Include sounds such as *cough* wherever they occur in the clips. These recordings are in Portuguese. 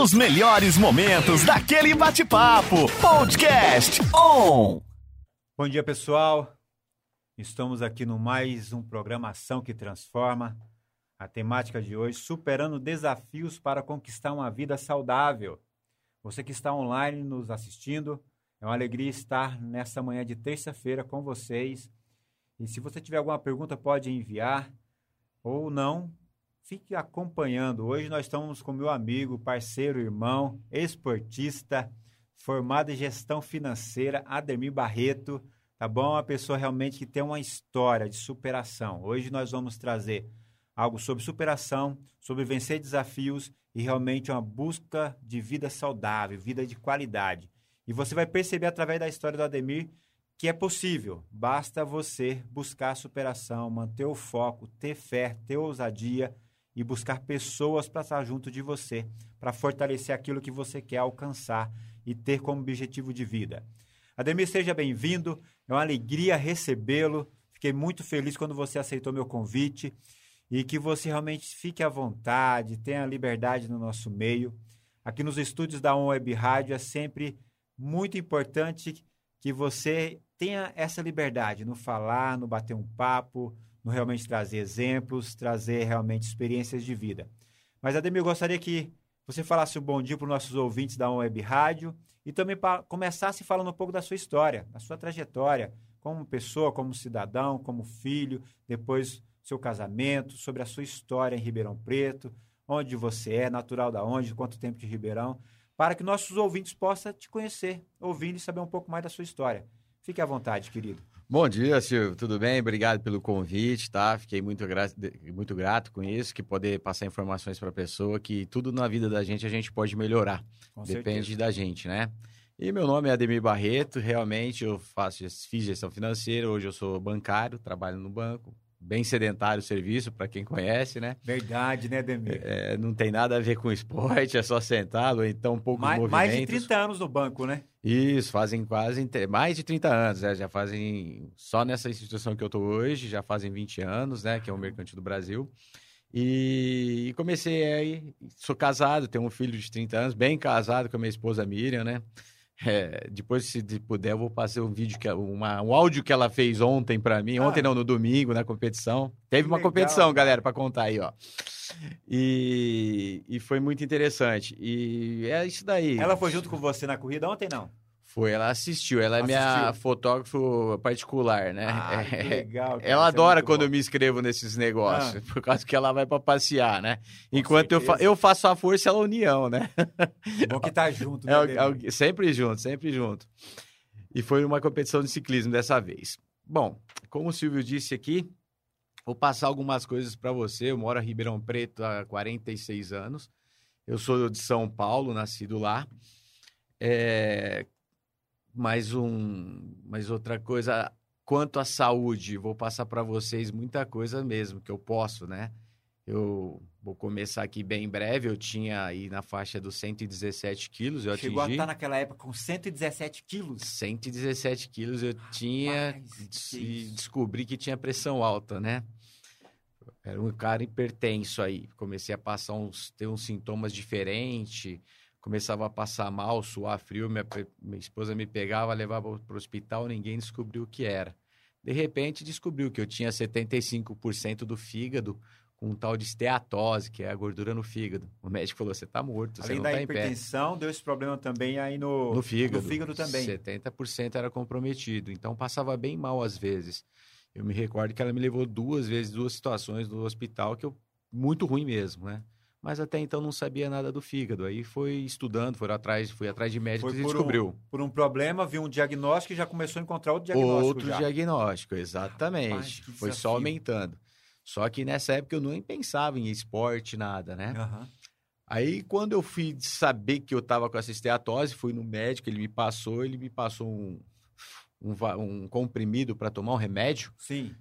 Os melhores momentos daquele bate-papo. Podcast On. Bom dia, pessoal. Estamos aqui no mais um programação que transforma. A temática de hoje, superando desafios para conquistar uma vida saudável. Você que está online nos assistindo, é uma alegria estar nessa manhã de terça-feira com vocês. E se você tiver alguma pergunta, pode enviar ou não, fique acompanhando. Hoje nós estamos com meu amigo, parceiro, irmão, esportista, formado em gestão financeira, Ademir Barreto. Tá bom? Uma pessoa realmente que tem uma história de superação. Hoje nós vamos trazer algo sobre superação, sobre vencer desafios e realmente uma busca de vida saudável, vida de qualidade. E você vai perceber através da história do Ademir que é possível. Basta você buscar a superação, manter o foco, ter fé, ter ousadia e buscar pessoas para estar junto de você, para fortalecer aquilo que você quer alcançar e ter como objetivo de vida. Ademir, seja bem-vindo. É uma alegria recebê-lo. Fiquei muito feliz quando você aceitou meu convite e que você realmente fique à vontade, tenha liberdade no nosso meio. Aqui nos estúdios da On Web Rádio é sempre muito importante que você tenha essa liberdade no falar, no bater um papo, no realmente trazer exemplos, trazer realmente experiências de vida. Mas, Ademir, eu gostaria que você falasse um bom dia para os nossos ouvintes da Web Rádio e também começasse falando um pouco da sua história, da sua trajetória, como pessoa, como cidadão, como filho, depois seu casamento, sobre a sua história em Ribeirão Preto, onde você é, natural da onde, quanto tempo de Ribeirão, para que nossos ouvintes possam te conhecer, ouvindo e saber um pouco mais da sua história. Fique à vontade, querido. Bom dia, Silvio. Tudo bem? Obrigado pelo convite, tá? Fiquei muito, gra muito grato com isso, que poder passar informações para a pessoa, que tudo na vida da gente a gente pode melhorar. Com Depende certeza. da gente, né? E meu nome é Ademir Barreto, realmente eu faço, fiz gestão financeira, hoje eu sou bancário, trabalho no banco, bem sedentário o serviço, para quem conhece, né? Verdade, né, Demir? É, não tem nada a ver com esporte, *laughs* é só sentado, então poucos mais, movimentos. Mais de 30 anos no banco, né? Isso, fazem quase mais de 30 anos, né? já fazem, só nessa instituição que eu estou hoje, já fazem 20 anos, né? Que é o Mercantil do Brasil. E, e comecei aí, sou casado, tenho um filho de 30 anos, bem casado com a minha esposa Miriam, né? É, depois, se puder, eu vou passar um vídeo, que, uma, um áudio que ela fez ontem para mim. Ah. Ontem não, no domingo, na competição. Teve uma Legal. competição, galera, para contar aí, ó. E, e foi muito interessante. E é isso daí. Ela foi junto com você na corrida ontem, não? Foi, ela assistiu. Ela é assistiu. minha fotógrafo particular, né? Ah, que *laughs* legal. Cara. Ela é adora é quando bom. eu me inscrevo nesses negócios, ah. por causa que ela vai para passear, né? Com Enquanto eu, fa eu faço a força, ela a união, né? Bom que tá junto, *laughs* né? É, é, sempre junto, sempre junto. E foi uma competição de ciclismo dessa vez. Bom, como o Silvio disse aqui, vou passar algumas coisas para você. Eu moro em Ribeirão Preto há 46 anos. Eu sou de São Paulo, nascido lá. É, mais um, mais outra coisa quanto à saúde, vou passar para vocês muita coisa mesmo que eu posso, né? Eu vou começar aqui bem em breve. Eu tinha aí na faixa dos 117 quilos. Eu Chegou atingi... a estar naquela época com 117 quilos? 117 quilos eu tinha e descobri que tinha pressão alta, né? Era um cara hipertenso aí. Comecei a passar uns, ter uns sintomas diferentes começava a passar mal, suar frio, minha, minha esposa me pegava, levava para o hospital, ninguém descobriu o que era. De repente, descobriu que eu tinha 75% do fígado com um tal de esteatose, que é a gordura no fígado. O médico falou: você está morto, Além você não da hipertensão, deu esse problema também aí no, no fígado. No fígado também. 70% era comprometido, então passava bem mal às vezes. Eu me recordo que ela me levou duas vezes, duas situações no hospital que eu muito ruim mesmo, né? Mas até então não sabia nada do fígado. Aí foi estudando, foi atrás, fui atrás de médicos e descobriu. Um, por um problema, viu um diagnóstico e já começou a encontrar outro diagnóstico. Outro já. diagnóstico, exatamente. Rapaz, foi só aumentando. Só que nessa época eu nem pensava em esporte, nada, né? Uhum. Aí, quando eu fui saber que eu estava com essa esteatose, fui no médico, ele me passou, ele me passou um, um, um comprimido para tomar um remédio. Sim.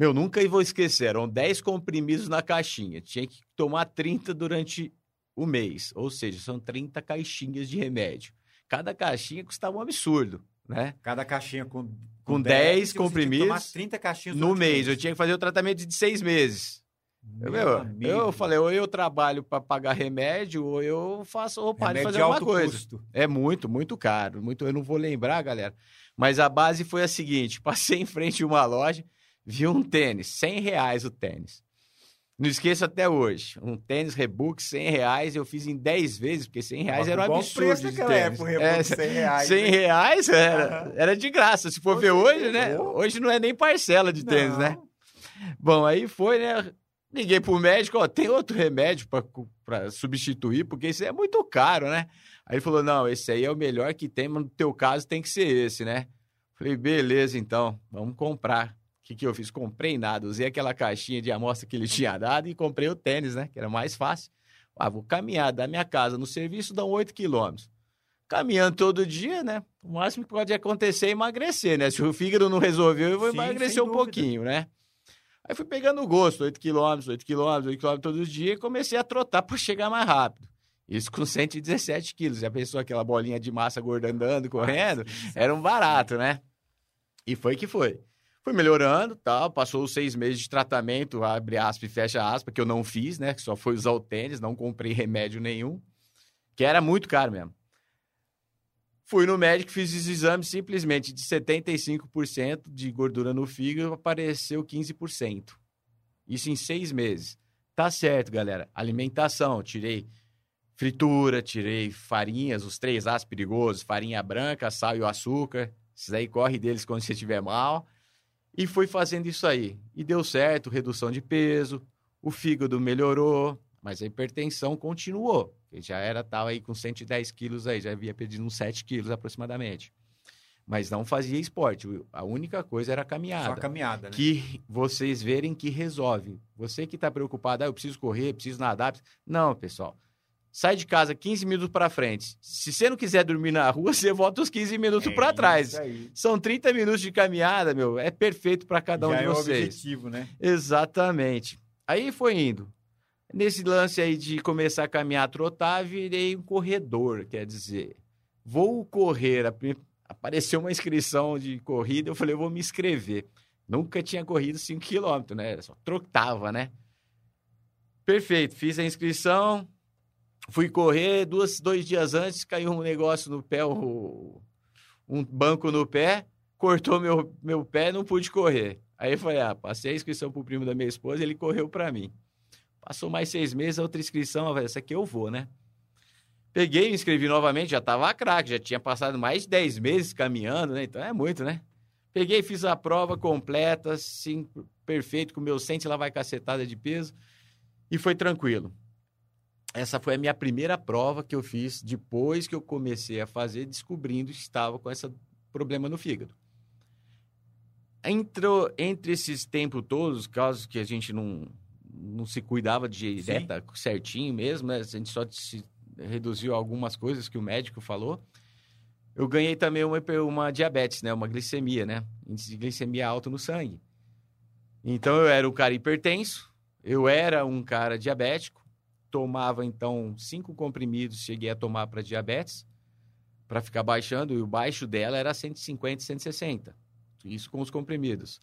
Meu, nunca vou esquecer, eram 10 comprimidos na caixinha. Tinha que tomar 30 durante o mês. Ou seja, são 30 caixinhas de remédio. Cada caixinha custava um absurdo, né? Cada caixinha com, com, com 10, 10 comprimidos. Tomar 30 caixinhas no mês. mês. Eu tinha que fazer o tratamento de seis meses. Eu, meu, eu falei, ou eu trabalho para pagar remédio, ou eu faço, ou paro de fazer alguma coisa. Custo. É muito, muito caro. Muito, eu não vou lembrar, galera. Mas a base foi a seguinte: *laughs* passei em frente a uma loja, vi um tênis, 100 reais o tênis. Não esqueço até hoje. Um tênis Rebook, 100 reais, eu fiz em 10 vezes, porque 100 reais era um absurdo preço de tênis. Época, Rebook, é, 100 reais. 100 né? reais era, uhum. era de graça. Se for ver hoje, né? Hoje não é nem parcela de tênis, né? não. né? Bom, aí foi, né? Liguei pro médico, ó, tem outro remédio para substituir, porque isso é muito caro, né? Aí ele falou, não, esse aí é o melhor que tem, mas no teu caso tem que ser esse, né? Falei, beleza, então, vamos comprar que, que eu fiz? Comprei nada, usei aquela caixinha de amostra que ele *laughs* tinha dado e comprei o tênis, né? Que era mais fácil. Ah, vou caminhar da minha casa no serviço, dão 8 quilômetros. Caminhando todo dia, né? O máximo que pode acontecer é emagrecer, né? Se o fígado não resolveu, eu vou Sim, emagrecer um pouquinho, né? Aí fui pegando o gosto, 8 quilômetros, 8 quilômetros, 8 quilômetros todos os dias e comecei a trotar para chegar mais rápido. Isso com 117 quilos. Já pensou aquela bolinha de massa gorda andando, correndo? Era um barato, né? E foi que foi. Fui melhorando, tal, passou os seis meses de tratamento, abre aspas e fecha aspas, que eu não fiz, né? Que só foi usar o tênis, não comprei remédio nenhum, que era muito caro mesmo. Fui no médico, fiz os exames, simplesmente de 75% de gordura no fígado, apareceu 15%. Isso em seis meses. Tá certo, galera. Alimentação, tirei fritura, tirei farinhas, os três As perigosos, farinha branca, sal e o açúcar. Isso aí corre deles quando você estiver mal. E fui fazendo isso aí. E deu certo, redução de peso, o fígado melhorou, mas a hipertensão continuou. Eu já era, tava aí com 110 quilos aí, já havia perdido uns 7 quilos aproximadamente. Mas não fazia esporte. A única coisa era a caminhada. Só a caminhada, né? Que vocês verem que resolve. Você que está preocupado, ah, eu preciso correr, preciso nadar. Não, pessoal sai de casa 15 minutos para frente. Se você não quiser dormir na rua, *laughs* você volta os 15 minutos é para trás. São 30 minutos de caminhada, meu. É perfeito para cada Já um de é vocês. É o objetivo, né? Exatamente. Aí foi indo. Nesse lance aí de começar a caminhar, trotar, virei um corredor, quer dizer, vou correr. Apareceu uma inscrição de corrida, eu falei, eu vou me inscrever. Nunca tinha corrido 5 quilômetros, né? Só trotava, né? Perfeito, fiz a inscrição, Fui correr, duas, dois dias antes, caiu um negócio no pé, um, banco no pé, cortou meu, meu pé, não pude correr. Aí eu falei, ah, passei a inscrição pro primo da minha esposa, ele correu para mim. Passou mais seis meses, outra inscrição, essa aqui eu vou, né? Peguei, me inscrevi novamente, já tava craque, já tinha passado mais de dez meses caminhando, né? Então é muito, né? Peguei, fiz a prova completa, assim, perfeito, com meu sente lá vai cacetada de peso, e foi tranquilo essa foi a minha primeira prova que eu fiz depois que eu comecei a fazer, descobrindo que estava com esse problema no fígado. Entrou, entre esses tempos todos, casos que a gente não, não se cuidava de dieta Sim. certinho mesmo, né? a gente só se reduziu algumas coisas que o médico falou. Eu ganhei também uma, uma diabetes, né? Uma glicemia, né? Índice de glicemia alto no sangue. Então eu era um cara hipertenso, eu era um cara diabético, tomava então cinco comprimidos, cheguei a tomar para diabetes, para ficar baixando, e o baixo dela era 150, 160. Isso com os comprimidos.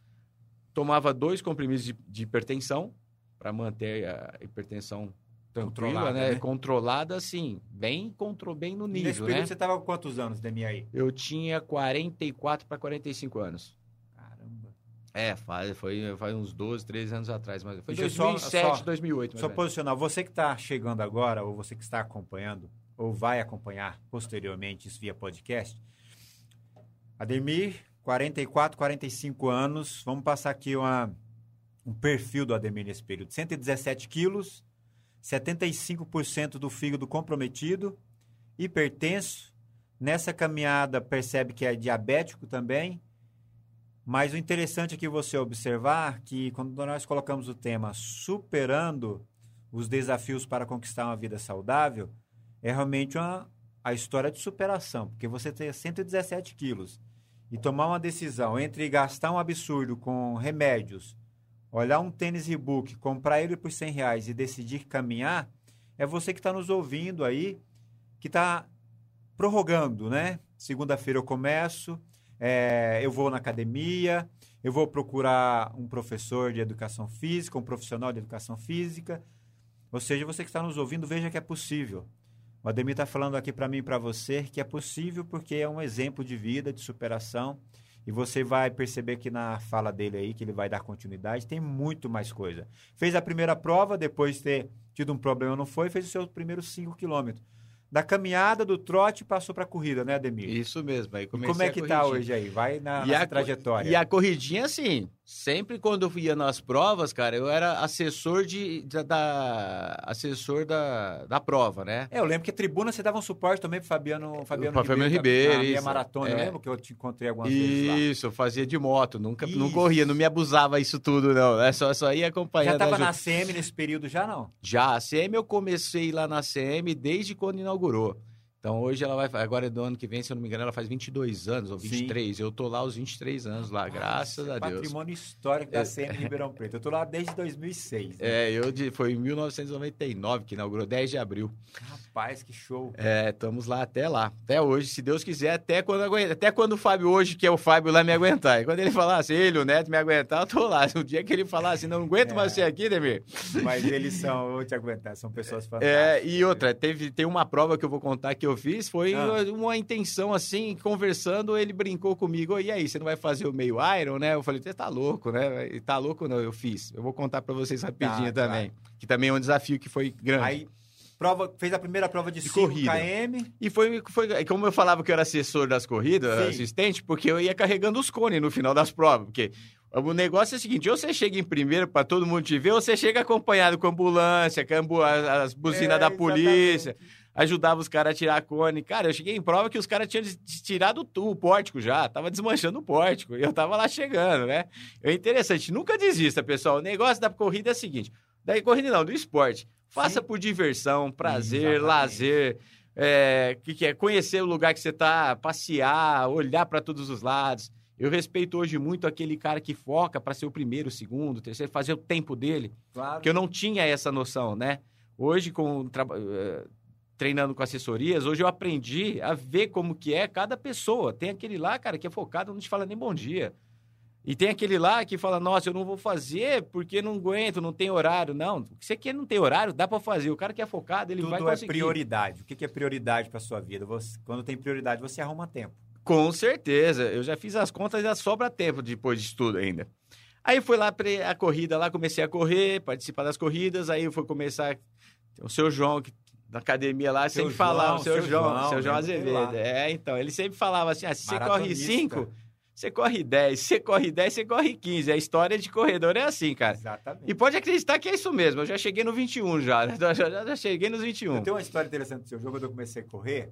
Tomava dois comprimidos de, de hipertensão, para manter a hipertensão tranquila, Controlada, né? né? Controlada, assim, bem, contro... bem no nível, Nesse período né? você estava com quantos anos, DMI? Eu tinha 44 para 45 anos. É, faz, foi, faz uns 12, 13 anos atrás. Mas foi Deixa 2007, só, 2008. Só posicionar, você que está chegando agora, ou você que está acompanhando, ou vai acompanhar posteriormente isso via podcast, Ademir, 44, 45 anos, vamos passar aqui uma, um perfil do Ademir nesse período. 117 quilos, 75% do fígado comprometido, hipertenso, nessa caminhada percebe que é diabético também, mas o interessante é você observar que quando nós colocamos o tema superando os desafios para conquistar uma vida saudável, é realmente uma, a história de superação, porque você tem 117 quilos e tomar uma decisão entre gastar um absurdo com remédios, olhar um tênis Reebok, comprar ele por 100 reais e decidir caminhar, é você que está nos ouvindo aí, que está prorrogando, né? Segunda-feira eu começo, é, eu vou na academia, eu vou procurar um professor de educação física, um profissional de educação física. Ou seja, você que está nos ouvindo, veja que é possível. O Ademir está falando aqui para mim e para você que é possível porque é um exemplo de vida, de superação. E você vai perceber que na fala dele aí, que ele vai dar continuidade, tem muito mais coisa. Fez a primeira prova, depois de ter tido um problema, não foi, fez os seus primeiros 5 quilômetros da caminhada, do trote, passou para a corrida, né, Ademir? Isso mesmo. Aí como é que tá hoje aí? Vai na, na trajetória. E a corridinha, assim, sempre quando eu ia nas provas, cara, eu era assessor de, da, da, assessor da, da prova, né? É, eu lembro que a tribuna você dava um suporte também pro Fabiano, Fabiano Ribeiro. Fabiano Ribeiro, isso. maratona, é. eu lembro que eu te encontrei algumas isso, vezes lá. Isso, eu fazia de moto, nunca, não corria, não me abusava isso tudo, não. É só, só ia acompanhando. Já tava na CM nesse período já, não? Já, a CM eu comecei lá na CM desde quando inaugurou. Então hoje ela vai, agora é do ano que vem, se eu não me engano, ela faz 22 anos ou 23. Sim. Eu tô lá aos 23 anos lá, graças a Deus. Patrimônio histórico da é. CM Ribeirão Preto. Eu tô lá desde 2006. Né? É, eu de, foi em 1999 que inaugurou, 10 de abril. Rapaz, que show. É, estamos lá até lá. Até hoje, se Deus quiser, até quando aguenta, até quando o Fábio hoje, que é o Fábio lá me aguentar. E quando ele falasse, ele, o Neto me aguentar, eu tô lá. *laughs* No dia que ele falasse, não aguento é. mais você aqui, Demir. Mas eles são, vou te aguentar, são pessoas é, fantásticas. É, e outra, teve tem uma prova que eu vou contar que eu fiz, foi ah uma intenção assim, conversando, ele brincou comigo. E aí, você não vai fazer o meio Iron, né? Eu falei, você tá louco, né? E tá louco não, eu fiz. Eu vou contar para vocês rapidinho tá, também. Tá. Que também é um desafio que foi grande. Aí, prova, fez a primeira prova de, de corrida. km. E foi, foi, como eu falava que eu era assessor das corridas, Sim. assistente, porque eu ia carregando os cones no final das provas. Porque o negócio é o seguinte: ou você chega em primeiro para todo mundo te ver, ou você chega acompanhado com ambulância, com as buzinas é, da polícia. Exatamente ajudava os caras a tirar a cone. Cara, eu cheguei em prova que os caras tinham tirado o, pórtico já, tava desmanchando o pórtico, e eu tava lá chegando, né? É interessante, nunca desista, pessoal. O negócio da corrida é o seguinte, da corrida não, do esporte. Faça Sim. por diversão, prazer, Exatamente. lazer, é, que, que é conhecer o lugar que você tá, passear, olhar para todos os lados. Eu respeito hoje muito aquele cara que foca para ser o primeiro, o segundo, o terceiro, fazer o tempo dele. Claro. Que eu não tinha essa noção, né? Hoje, com eh, treinando com assessorias, hoje eu aprendi a ver como que é cada pessoa. Tem aquele lá, cara, que é focado, não te fala nem bom dia. E tem aquele lá que fala, nossa, eu não vou fazer porque não aguento, não tem horário. Não, você quer não tem horário, dá para fazer. O cara que é focado, ele Tudo vai conseguir. Tudo é prioridade. O que é prioridade para sua vida? Você, quando tem prioridade, você arruma tempo. Com certeza. Eu já fiz as contas e já sobra tempo depois de tudo ainda. Aí foi lá a corrida lá, comecei a correr, participar das corridas, aí foi começar o seu João, que na academia lá, seu sempre João, falava, seu, seu João, João, seu João Azevedo. É, então, ele sempre falava assim: ah, se você corre 5, você corre 10, você corre 10, você corre 15. A história de corredor é assim, cara. Exatamente. E pode acreditar que é isso mesmo. Eu já cheguei no 21 já. *laughs* Já, já, já cheguei nos 21. Eu tenho uma história interessante do seu jogo, quando eu comecei a correr.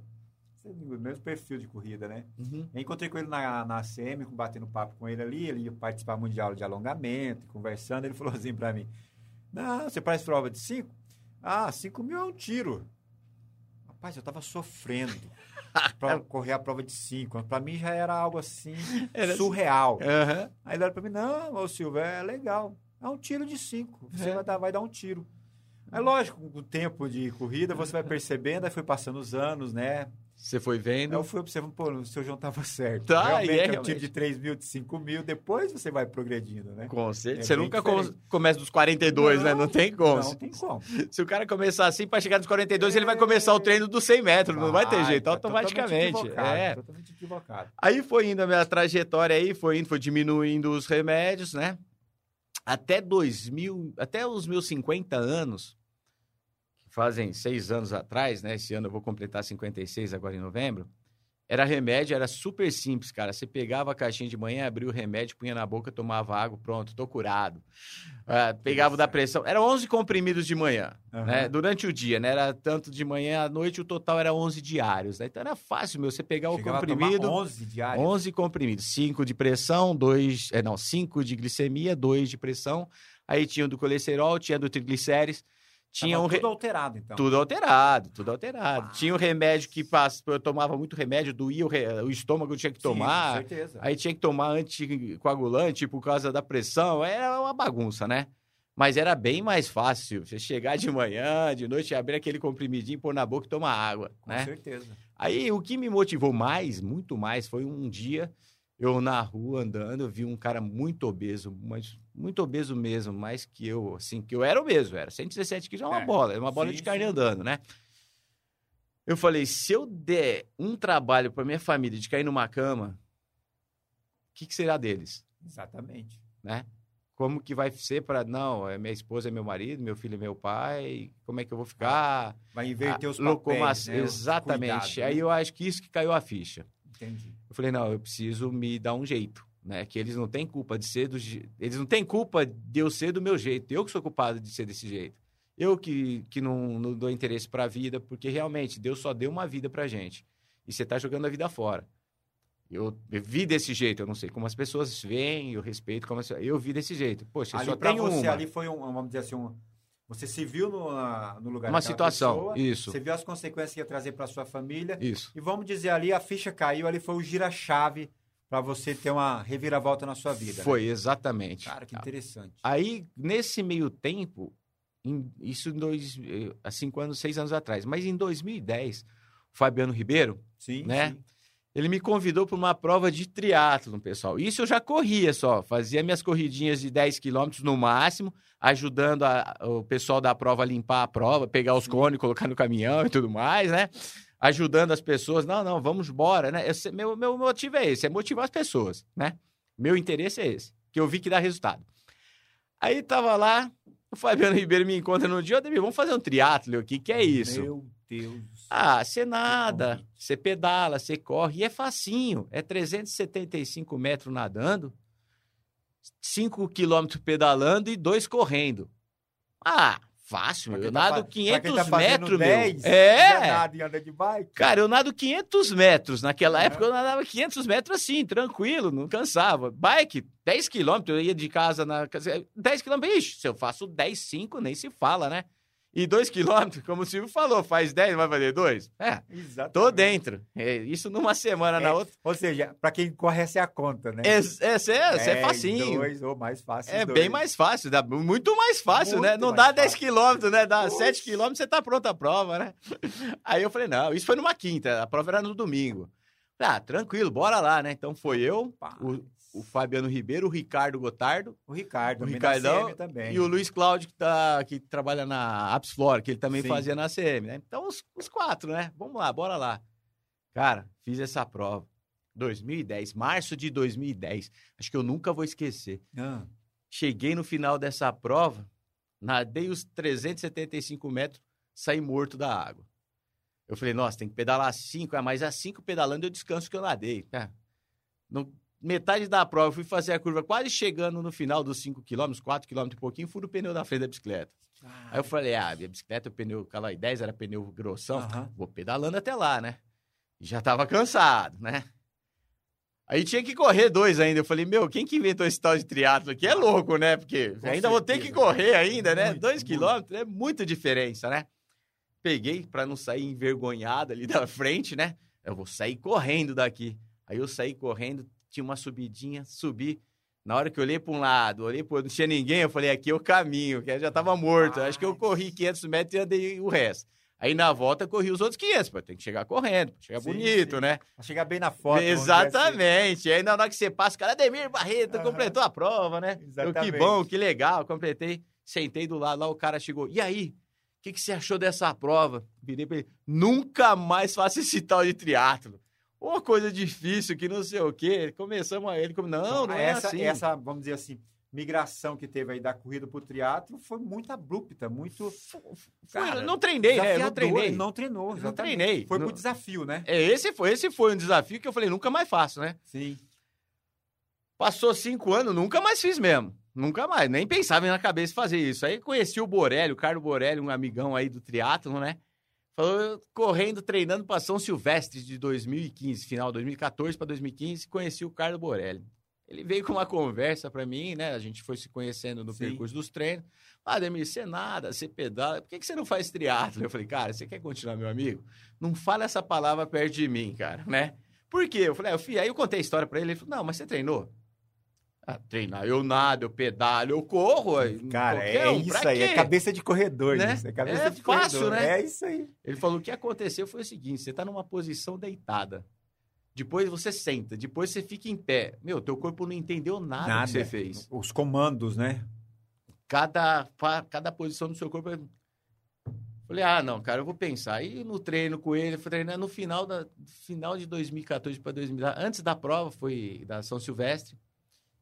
O mesmo perfil de corrida, né? Uhum. Eu encontrei com ele na, na CM, batendo papo com ele ali, ele ia participar muito de aula de alongamento, conversando, ele falou assim pra mim, não, você faz prova de 5? Ah, 5 mil é um tiro. Rapaz, eu tava sofrendo *laughs* para correr a prova de 5. Para mim já era algo assim, era assim. surreal. Assim. Uhum. Aí ele olha para mim, não, ô Silvio, é legal. É um tiro de 5. Você é. vai, dar, vai dar um tiro. É lógico, com o tempo de corrida, você vai percebendo, aí foi passando os anos, né? Você foi vendo? Eu fui observando, pô, o seu João estava certo. Tá, realmente, é, é um tiro de 3 mil, de 5 mil, depois você vai progredindo, né? Com certeza. É você nunca começa dos 42, não, né? Não tem como. Não tem como. Se o cara começar assim, para chegar dos 42, é... ele vai começar o treino dos 100 metros, vai, não vai ter jeito, tá automaticamente. Totalmente é. Totalmente equivocado. Aí foi indo a minha trajetória aí, foi indo, foi diminuindo os remédios, né? Até 2000, até os meus 50 anos, fazem seis anos atrás, né? Esse ano eu vou completar 56 agora em novembro. Era remédio, era super simples, cara. Você pegava a caixinha de manhã, abria o remédio, punha na boca, tomava água, pronto, tô curado. Uh, pegava da pressão. Era 11 comprimidos de manhã, uhum. né? Durante o dia, né? Era tanto de manhã à noite, o total era 11 diários, né? Então era fácil, meu. Você pegar o comprimido. 11 diários? 11 comprimidos. 5 de pressão, 2. É, não, 5 de glicemia, 2 de pressão. Aí tinha o do colesterol, tinha do triglicérides. Tinha um re... Tudo alterado, então. Tudo alterado, tudo alterado. Tinha um remédio que eu tomava muito remédio, doía o, re... o estômago, tinha que tomar. Sim, com certeza. Aí tinha que tomar anticoagulante por causa da pressão. Era uma bagunça, né? Mas era bem mais fácil você chegar de manhã, de noite, abrir aquele comprimidinho, pôr na boca e tomar água, com né? certeza. Aí o que me motivou mais, muito mais, foi um dia Eu na rua andando, eu vi um cara muito obeso, mas muito obeso mesmo, mais que eu, assim, que eu era obeso, era 117 quilos, é uma É. bola, é uma bola Sim, de carne sim. andando, né? Eu falei, se eu der um trabalho para minha família de cair numa cama, o que, que será deles, Exatamente. né? Como que vai ser para não, é minha esposa é meu marido, meu filho é meu pai, como é que eu vou ficar? Vai inverter os Ah, papéis, locomoção- né? Os Exatamente. cuidados, Aí né? eu acho que isso que caiu a ficha. Entendi. Eu falei, não, eu preciso me dar um jeito, né? Que eles não têm culpa de ser do eles não têm culpa de eu ser do meu jeito. Eu que sou culpado de ser desse jeito. Eu que, que não, não dou interesse para a vida, porque realmente Deus só deu uma vida pra gente. E você tá jogando a vida fora. Eu, vi desse jeito, eu não sei como as pessoas veem, eu respeito como as, eu vi desse jeito. Poxa, ali só tenho você uma. ali foi um, vamos dizer assim, um, você se viu no, no lugar uma situação. pessoa, Isso. você viu as consequências que ia trazer para sua família Isso. e vamos dizer ali a ficha caiu, ali foi o gira-chave para você ter uma reviravolta na sua vida. né? Foi, exatamente. Cara, que interessante. Aí, nesse meio tempo, em- isso em dois, eh, há cinco anos, seis anos atrás, mas em 2010, o Fabiano Ribeiro, Sim, né? sim. ele me convidou para uma prova de triatlo, pessoal. Isso eu já corria só, fazia minhas corridinhas de 10 quilômetros no máximo, ajudando a- o pessoal da prova a limpar a prova, pegar os cones, colocar no caminhão e tudo mais, né? Ajudando as pessoas. Não, não, vamos embora, né? Esse- meu, meu motivo é esse, é motivar as pessoas, né? Meu interesse é esse, que eu vi que dá resultado. Aí tava lá, o Fabiano *laughs* Ribeiro me encontra no dia, Ademir, vamos fazer um triatlo aqui, que é isso? Meu Deus. Ah, você nada, você pedala, você corre, e é facinho. É 375 metros nadando, 5 quilômetros pedalando e 2 correndo. Ah, fácil, meu. Eu tá nado fa- pra 500 quem tá metros, 10, meu. É! nada e anda de bike. Cara, eu nado 500 metros. Naquela É. época eu nadava 500 metros assim, tranquilo, não cansava. Bike, 10 quilômetros, eu ia de casa na... 10 quilômetros, ixi, se eu faço 10, 5, nem se fala, né? E 2 quilômetros, como o Silvio falou, faz 10, vai fazer 2? É, Exatamente. Tô dentro. É, isso numa semana, na É, outra. Ou seja, para quem corre essa é a conta, né? É, é, é, é, Dez, facinho. Dois, ou mais fácil. é dois. bem mais fácil, dá muito mais fácil, né? Muito Não mais dá 10 fácil. quilômetros, né? Dá Poxa. 7 quilômetros, você tá pronto a prova, né? *laughs* Aí eu falei, não, isso foi numa quinta, a prova era no domingo. Ah, tranquilo, bora lá, né? Então foi eu, o, o Fabiano Ribeiro, o Ricardo Gotardo O Ricardo, O Ricardão também. e o Luiz Cláudio, que, tá, que trabalha na Apps Flora, que ele também Sim. fazia na CM, né? Então, os, os quatro, né? Vamos lá, bora lá. Cara, fiz essa prova. 2010, março de 2010. Acho que eu nunca vou esquecer. Ah, Cheguei no final dessa prova, nadei os 375 metros, saí morto da água. Eu falei, nossa, tem que pedalar cinco, ah, mas as cinco pedalando eu descanso que eu nadei. É. No, metade da prova, eu fui fazer a curva, quase chegando no final dos 5 quilômetros, 4 quilômetros e pouquinho, fui no pneu da frente da bicicleta. Aí eu falei, ah, minha bicicleta, o pneu, aquela 10 era pneu grossão, Aham. vou pedalando até lá, né? E já tava cansado, né? Aí tinha que correr dois ainda. Eu falei, meu, quem que inventou esse tal de triatlo aqui? É louco, né? Porque Com ainda vou ter que certeza. correr ainda, né? Muito, dois muito. quilômetros é muita diferença, né? Peguei pra não sair envergonhado ali da frente, né? Eu vou sair correndo daqui. Aí eu saí correndo, tinha uma subidinha, subi. Na hora que eu olhei para um lado, olhei para outro, não tinha ninguém, eu falei, aqui é o caminho, que já tava morto. Acho que eu corri 500 metros e andei o resto. Aí na volta corri os outros 500, pô, tem que chegar correndo, chegar Sim, bonito, sim. né? Chegar bem na foto. assim. Exatamente. Aí na hora que você passa, o cara, Ademir Barreto, Aham. completou a prova, né? Eu, que Exatamente. bom, que legal, completei. Sentei do lado lá, o cara chegou. E aí? O que, que você achou dessa prova? Virei pra ele. Nunca mais faço esse tal de triatlo. Uma coisa difícil que não sei o quê. Começamos a ele como, não, Então, não é essa, assim. essa, vamos dizer assim, migração que teve aí da corrida pro triatlo foi muito abrupta, muito. Foi- Cara, não treinei, né? Não treinei. Não treinou, Não treinei. Foi Não- pro desafio, né? É, esse foi, esse foi um desafio que eu falei, nunca mais faço, né? Sim. Passou cinco anos, nunca mais fiz mesmo. Nunca mais, nem pensava na cabeça fazer isso. Aí conheci o Borelli, o Carlos Borelli, um amigão aí do triatlo, né? Falou, correndo, treinando para São Silvestre de 2015, final de 2014 para 2015, conheci o Carlos Borelli. Ele veio com uma conversa para mim, né? A gente foi se conhecendo no Sim. percurso dos treinos. Ah, Ademir, você nada, você pedala, por que, que você não faz triatlo? Eu falei, cara, você quer continuar, meu amigo? Não fala essa palavra perto de mim, cara, né? Por quê? Eu falei, ah, eu fui... aí eu contei a história para ele, ele falou, não, mas você treinou? Ah, treinar, eu nado, eu pedalo, eu corro. aí, Cara, é um, isso pra aí. É quê? cabeça de corredor, Né? isso. É cabeça É de fácil, corredor. né? É isso aí. Ele falou: o que aconteceu foi o seguinte: você tá numa posição deitada. Depois você senta, depois você fica em pé. Meu, teu corpo não entendeu nada, Nada. que você fez. Os comandos, né? Cada, cada posição do seu corpo. é- Falei, ah, não, cara, eu vou pensar. E no treino com ele, fui treinar no final, da, final de 2014 para 2000. Antes da prova, foi da São Silvestre.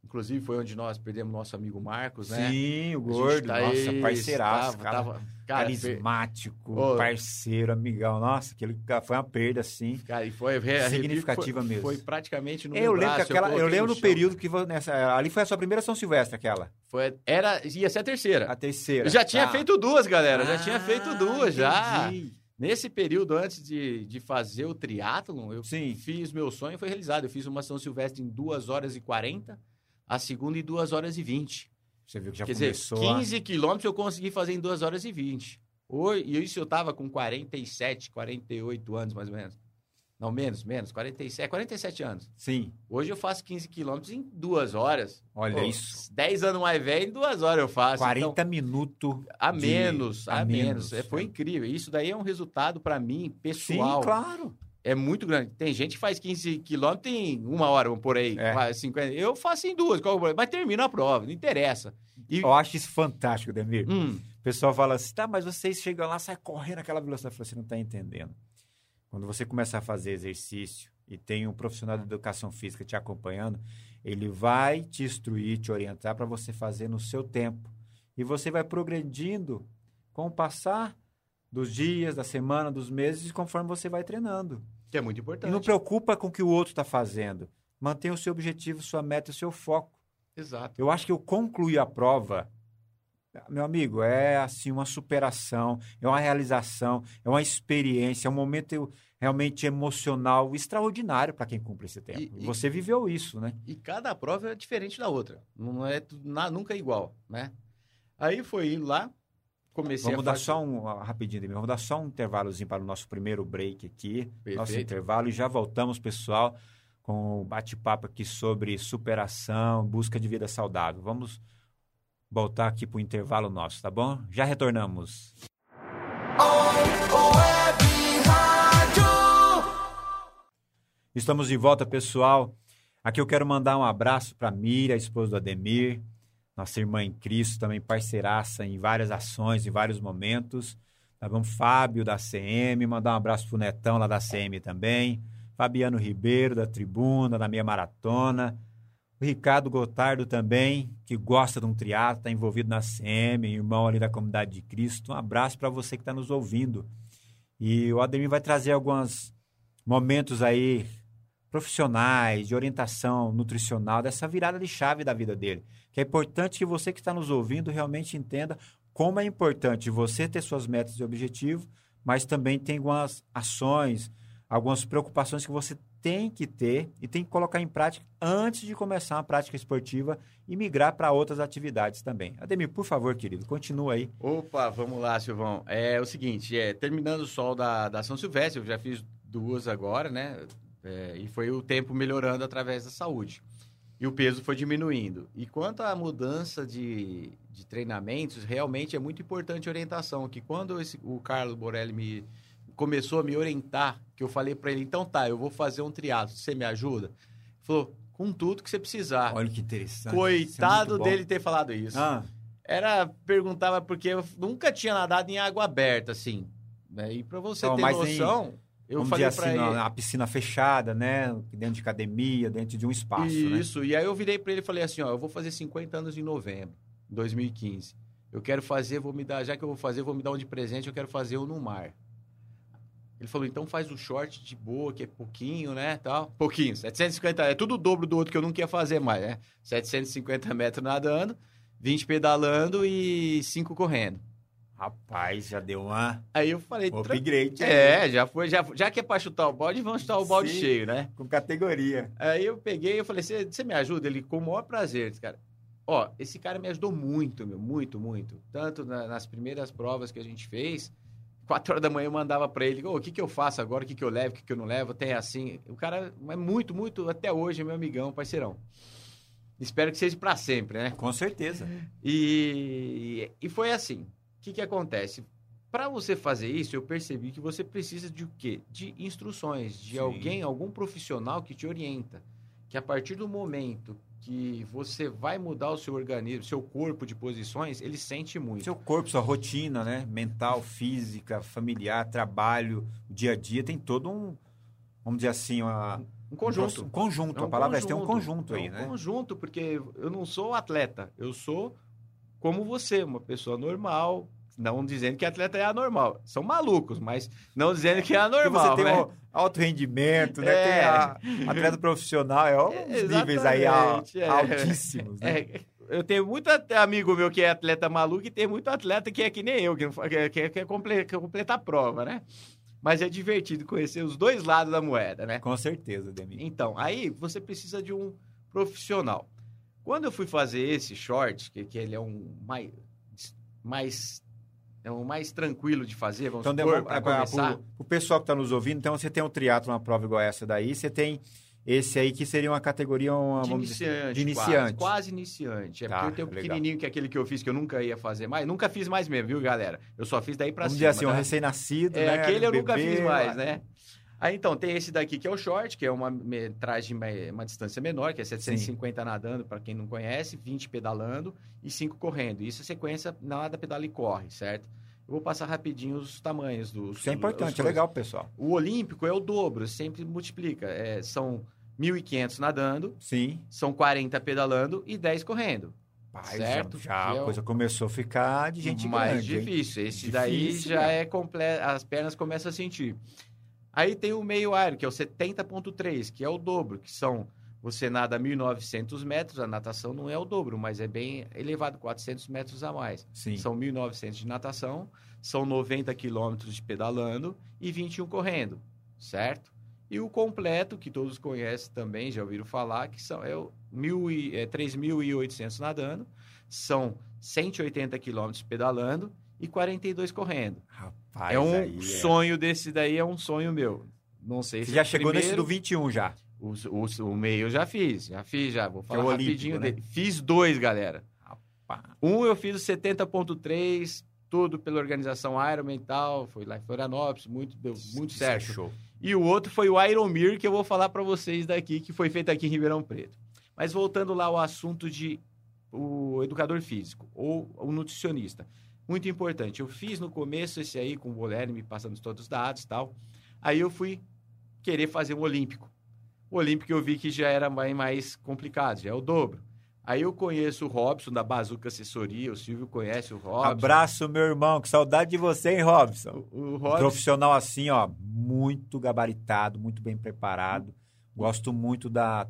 Inclusive, foi onde nós perdemos nosso amigo Marcos, né? Sim, o gordo. tá Nossa, aí, parceiraço. tava- cara, tava- cara, per- carismático, Ô. parceiro, amigão. Nossa, aquele foi uma perda, assim. Cara, e foi Significativa foi, mesmo. Foi praticamente no eu lembro braço, que aquela, eu, coloquei lembro no período que nessa, ali foi a sua primeira São Silvestre, aquela. Foi, era, ia ser a terceira. A terceira. Eu já tinha Tá. feito duas, galera. já tinha Ah, feito duas, já. entendi. Nesse período, antes de, de fazer o triatlon, eu Sim. fiz, meu sonho foi realizado. Eu fiz uma São Silvestre em 2 horas e 40, a segunda em 2 horas e 20. Você viu que já Quer dizer, começou a- 15 quilômetros eu consegui fazer em 2 horas e 20. Hoje, e isso eu tava com 47, 48 anos, mais ou menos. Não, menos, menos, 47, 47 anos. Sim, Hoje eu faço 15 quilômetros em 2 horas. olha Pô, isso. 10 anos mais velho, em 2 horas eu faço. 40 Então, minutos. a de- menos, a, a menos. menos, É, foi é. incrível. Isso daí é um resultado para mim, Sim, pessoal. claro. É muito grande. Tem gente que faz 15 quilômetros em uma hora, vamos por aí. É. quase 50. Eu faço em duas, qual o problema? mas termino a prova, não interessa. E, Eu acho isso fantástico, Demir. hum, O pessoal fala assim, tá, mas vocês chegam lá, sai correndo aquela velocidade. Eu falo, você não tá entendendo. Quando você começar a fazer exercício e tem um profissional de educação física te acompanhando, ele vai te instruir, te orientar para você fazer no seu tempo. E você vai progredindo com o passar dos dias, da semana, dos meses, conforme você vai treinando. Que é muito E importante. não preocupa com o que o outro está fazendo. Mantenha o seu objetivo, sua meta e o seu foco. Exato. Eu acho que eu concluí a prova, meu amigo, é assim uma superação, é uma realização, é uma experiência, é um momento realmente emocional extraordinário para quem cumpre esse tempo. E- E e- você viveu isso, né? E cada prova é diferente da outra. Não é nunca igual, né? Aí foi indo lá, comecei Vamos dar fazer... só um rapidinho, Demir, vamos dar só um intervalozinho para o nosso primeiro break aqui, nosso Perfeito. intervalo e já voltamos, pessoal, com o bate-papo aqui sobre superação, busca de vida saudável. Vamos voltar aqui para o intervalo nosso, tá bom? Já retornamos. Estamos de volta, pessoal. Aqui eu quero mandar um abraço para Mira, esposa do Ademir, nossa irmã em Cristo, também parceiraça em várias ações, em vários momentos. Tá bom? Fábio da CM, mandar um abraço pro Netão lá da CM também. Fabiano Ribeiro da Tribuna, da Meia Maratona. O Ricardo Gotardo também, que gosta de um triatlo, está envolvido na CM, irmão ali da Comunidade de Cristo. Um abraço para você que está nos ouvindo. E o Ademir vai trazer alguns momentos aí profissionais, de orientação nutricional, dessa virada de chave da vida dele. Que é importante que você que está nos ouvindo realmente entenda como é importante você ter suas metas e objetivos, mas também tem algumas ações, algumas preocupações que você tem que ter e tem que colocar em prática antes de começar uma prática esportiva e migrar para outras atividades também. Ademir, por favor, querido, continua aí. Opa, vamos lá, Silvão. É o seguinte, é, terminando o sol da, da São Silvestre, eu já fiz duas agora, né? É, e foi o tempo melhorando através da saúde. E o peso foi diminuindo. E quanto à mudança de, de treinamentos, realmente é muito importante a orientação. Que quando esse- o Carlos Borelli me começou a me orientar, que eu falei para ele, então tá, eu vou fazer um triatlo, você me ajuda? Ele falou, com tudo que você precisar. Olha que interessante. Coitado é muito bom. dele ter falado isso Ah, era perguntava porque eu nunca tinha nadado em água aberta assim né? e para você ter noção eu vamos falei dizer assim, ele na, na piscina fechada, né? Dentro de academia, dentro de um espaço, né? isso e aí eu virei para ele e falei assim ó eu vou fazer 50 anos em novembro 2015 eu quero fazer vou me dar já que eu vou fazer vou me dar um de presente eu quero fazer um no mar ele falou então faz o short de boa que é pouquinho né tal pouquinho 750 é tudo o dobro do outro que eu nunca ia fazer mais né 750 metros nadando 20 pedalando e 5 correndo Rapaz, já deu uma Aí eu falei, um "Tran- upgrade aí, é, já foi, já, já que é pra chutar o balde, vamos chutar o balde Sim. cheio, né? com categoria. Aí eu peguei e falei, você me ajuda? Ele, com o maior prazer, disse, cara. Ó, esse cara me ajudou muito, meu, muito, muito. Tanto na- nas primeiras provas que a gente fez, quatro horas da manhã eu mandava pra ele, ô, o que que eu faço agora, o que que eu levo, o que que eu não levo, tem assim. O cara é muito, muito, até hoje, é meu amigão, parceirão. Espero que seja pra sempre, né? Com certeza. E, e foi assim. O que, que acontece? Para você fazer isso, eu percebi que você precisa de o quê? De instruções, de Sim. alguém, algum profissional que te orienta. Que a partir do momento que você vai mudar o seu organismo, seu corpo de posições, ele sente muito. Seu corpo, sua rotina, né? Mental, física, familiar, trabalho, dia a dia, tem todo um, vamos dizer assim, uma, Um conjunto. Um conjunto, É um a palavra é tem um conjunto é aí, um né? conjunto, porque eu não sou atleta, eu sou como você, uma pessoa normal, não dizendo que atleta é anormal. São malucos, mas não dizendo que é Porque anormal, você tem né? um alto rendimento, né? É. Tem a, atleta profissional, é *laughs* uns níveis aí é. altíssimos, né? É, eu tenho muito amigo meu que é atleta maluco e tem muito atleta que é que nem eu, que, fa- que, que, que comple- que completa a prova, né? Mas é divertido conhecer os dois lados da moeda, né? Com certeza, Demi. Então, aí você precisa de um profissional. Quando eu fui fazer esse short, que, que ele é um mais, mais é um mais tranquilo de fazer, vamos Então, supor, para começar. pro pessoal que está nos ouvindo, então você tem um triatlo, uma prova igual essa daí, você tem esse aí que seria uma categoria, uma, De vamos dizer, iniciante, de iniciante. Quase, quase iniciante. É Tá, porque eu tenho um pequenininho, que é aquele que eu fiz, que eu nunca ia fazer mais. Nunca fiz mais mesmo, viu, galera? Eu só fiz daí pra vamos cima. dizer assim, um tá? recém-nascido, É, né? aquele eu nunca bebê, fiz mais, né? Aí então, tem esse daqui que é o short, que é uma metragem, me- uma distância menor, que é 750 nadando, para quem não conhece, 20 pedalando e 5 correndo. Isso é sequência, nada pedala e corre, certo? Eu vou passar rapidinho os tamanhos dos. Isso é importante, é legal, pessoal. O olímpico é o dobro, sempre multiplica. É, são 1.500 nadando, Sim. são 40 pedalando e 10 correndo. Pai, Certo, Já, já é a coisa começou a ficar de gente mais grande. hein? difícil. Esse daí Difícil, já cara. é completo, as pernas começam a sentir. Aí tem o meio aéreo, que é o 70.3, que é o dobro, que são você nada 1.900 metros, a natação não é o dobro, mas é bem elevado, 400 metros a mais. Sim. São 1.900 de natação, são 90 quilômetros de pedalando e 21 correndo, certo? E o completo, que todos conhecem também, já ouviram falar, que são, é, o mil e- é 3.800 nadando, são 180 quilômetros pedalando e 42 correndo. Rapaz, é um aí sonho desse daí, é um sonho meu. Não sei Você se já é chegou nesse primeiro- do 21 já. o, o, o meio eu já fiz, já fiz, já. Vou falar é o olímpico, rapidinho né? dele. Fiz dois, galera. Rapaz. Um eu fiz o 70.3, tudo pela organização Aeromental, foi lá em Florianópolis, muito, deu muito é certo. show. E o outro foi o Ironmir, que eu vou falar para vocês daqui, que foi feito aqui em Ribeirão Preto. Mas voltando lá ao assunto de o educador físico ou o nutricionista. Muito importante. Eu fiz no começo esse aí com o Boleri, me passando todos os dados e tal. Aí eu fui querer fazer um olímpico. O olímpico eu vi que já era mais, mais complicado, já é o dobro. Aí eu conheço o Robson da Bazuca Assessoria, o Silvio conhece o Robson. Abraço, meu irmão. Que saudade de você, hein, Robson? O, o Robson profissional assim, ó, muito gabaritado, muito bem preparado. Gosto muito da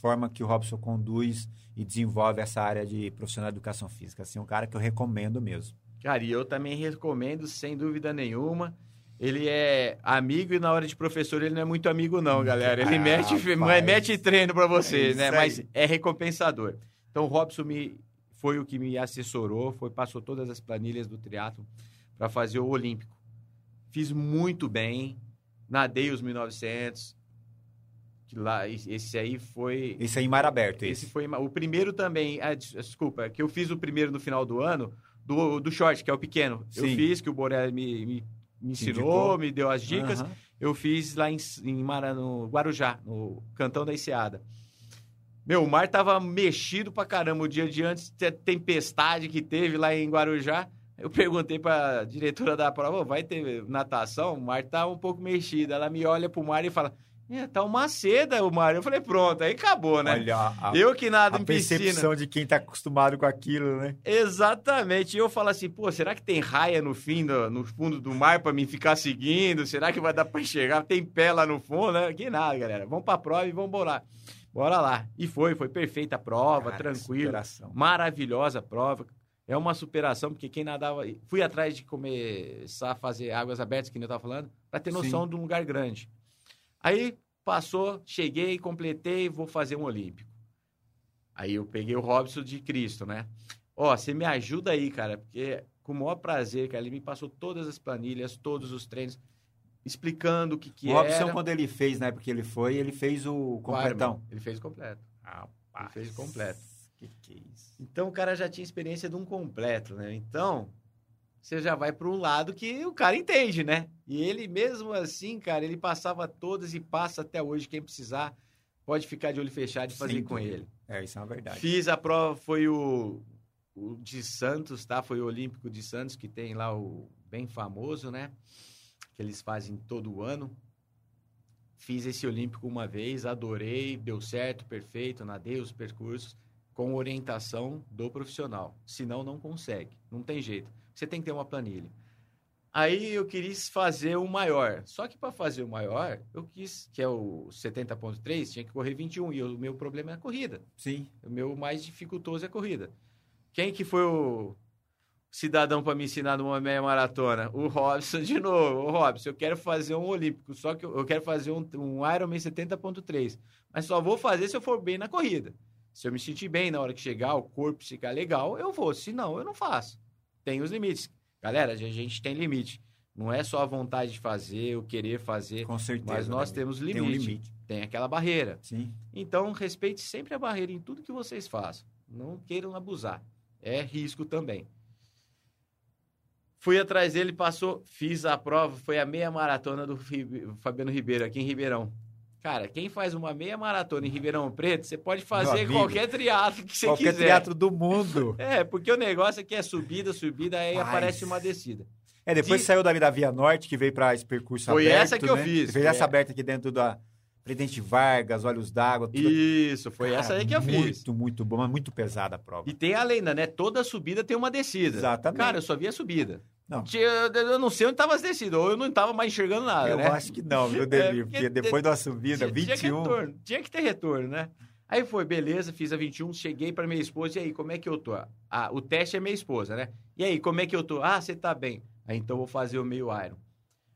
forma que o Robson conduz e desenvolve essa área de profissional de educação física. Assim, um cara que eu recomendo mesmo. Cara, e eu também recomendo, sem dúvida nenhuma. Ele é amigo e na hora de professor ele não é muito amigo, não, galera. Ele Ah, mete, rapaz. mete treino pra vocês, É né? isso Mas aí. é recompensador. Então, o Robson me, foi o que me assessorou, foi, passou todas as planilhas do triatlo para fazer o Olímpico. Fiz muito bem, nadei os 1900. Que lá, esse aí foi Esse aí em mar aberto, esse esse. foi o primeiro também. Ah, des- desculpa, que eu fiz o primeiro no final do ano, do, do short, que é o pequeno. Eu Sim. fiz, que o Borelli me, me, me ensinou, me deu as dicas. Aham. Eu fiz lá em, em Mara, no Guarujá, no Cantão da Enseada. Meu, o mar tava mexido pra caramba. O dia de antes, tempestade que teve lá em Guarujá. Eu perguntei pra diretora da prova, "Ô, vai ter natação? O mar tá um pouco mexido. Ela me olha pro mar e fala, é, tá uma seda o mar. Eu falei, pronto, aí acabou, né? Olha a, eu que nado a em piscina. percepção de quem tá acostumado com aquilo, né? Exatamente. E eu falo assim, pô, será que tem raia no fim, do- no fundo do mar pra mim ficar seguindo? Será que vai dar pra enxergar? Tem pé lá no fundo, né? Que nada, galera. Vamos pra prova e vamos bolar. Bora lá. E foi, foi perfeita a prova, superação. Maravilhosa a prova. É uma superação, porque quem nadava. Fui atrás de começar a fazer águas abertas, que eu tava falando, pra ter noção Sim. de um lugar grande. Aí passou, cheguei, completei, vou fazer um Olímpico. Aí eu peguei o Robson de Cristo, né? Ó, você me ajuda aí, cara, porque com o maior prazer, cara, ele me passou todas as planilhas, todos os treinos, explicando o que, que o Robson, era. quando ele fez, na época que ele foi, ele fez o completão. Ele fez o completo. Ele fez o completo. Que que é isso? Então o cara já tinha experiência de um completo, né? Então, você já vai para um lado que o cara entende, né? E ele mesmo assim, cara, ele passava todas e passa até hoje. Quem precisar, pode ficar de olho fechado e fazer Sem com ele. É, isso é uma verdade. Fiz a prova, foi o, o de Santos, tá? Foi o Olímpico de Santos, que tem lá o bem famoso, né? Que eles fazem todo ano. Fiz esse Olímpico uma vez, adorei, deu certo, perfeito, nadei os percursos com orientação do profissional. Senão, não consegue, não tem jeito. Você tem que ter uma planilha. Aí eu quis fazer o maior. Só que para fazer o maior, eu quis, que é o 70.3, tinha que correr 21. E o meu problema é a corrida. Sim. O meu mais dificultoso é a corrida. Quem que foi o cidadão para me ensinar numa meia maratona? O Robson de novo. O Robson, eu quero fazer um olímpico, só que eu, quero fazer um, um Ironman 70.3. Mas só vou fazer se eu for bem na corrida. Se eu me sentir bem na hora que chegar, o corpo ficar legal, eu vou. Se não, eu não faço. Tem os limites. Galera, a gente tem limite. Não é só a vontade de fazer, o querer fazer, Com certeza. mas nós né? temos limite. Tem um limite. Tem aquela barreira. Sim. Então, respeite sempre a barreira em tudo que vocês façam. Não queiram abusar. É risco também. Fui atrás dele, passou, fiz a prova, foi a meia maratona do Fabiano Ribeiro, aqui em Ribeirão. Cara, quem faz uma meia maratona em Ribeirão Preto, você pode fazer amigo, qualquer triatlo que você Qualquer quiser. teatro do mundo. *laughs* É, porque o negócio aqui é subida, subida, aí aparece uma descida. É, depois De- saiu dali da Via Norte, que veio para esse percurso Foi aberto, essa que eu né? fiz, Fez foi essa aberta aqui dentro da Presidente Vargas, Olhos d'Água. tudo. Isso, foi Cara, essa aí que eu muito, fiz. Muito, bom, mas muito pesada a prova. E tem a lenda, né? Toda subida tem uma descida. Exatamente. Cara, eu só vi a subida. Não. Eu não sei onde tava as descidas, ou eu não tava mais enxergando nada, eu né? acho que não, viu, Demi? É, porque porque depois da subida, Tinha- Tinha que, 21. retorno, tinha que ter retorno, né? Aí foi, beleza, fiz a 21, cheguei pra minha esposa, e aí, como é que eu tô? Ah, o teste é minha esposa, né? E aí, como é que eu tô? Ah, você tá bem. Aí, então, eu vou fazer o meio Iron.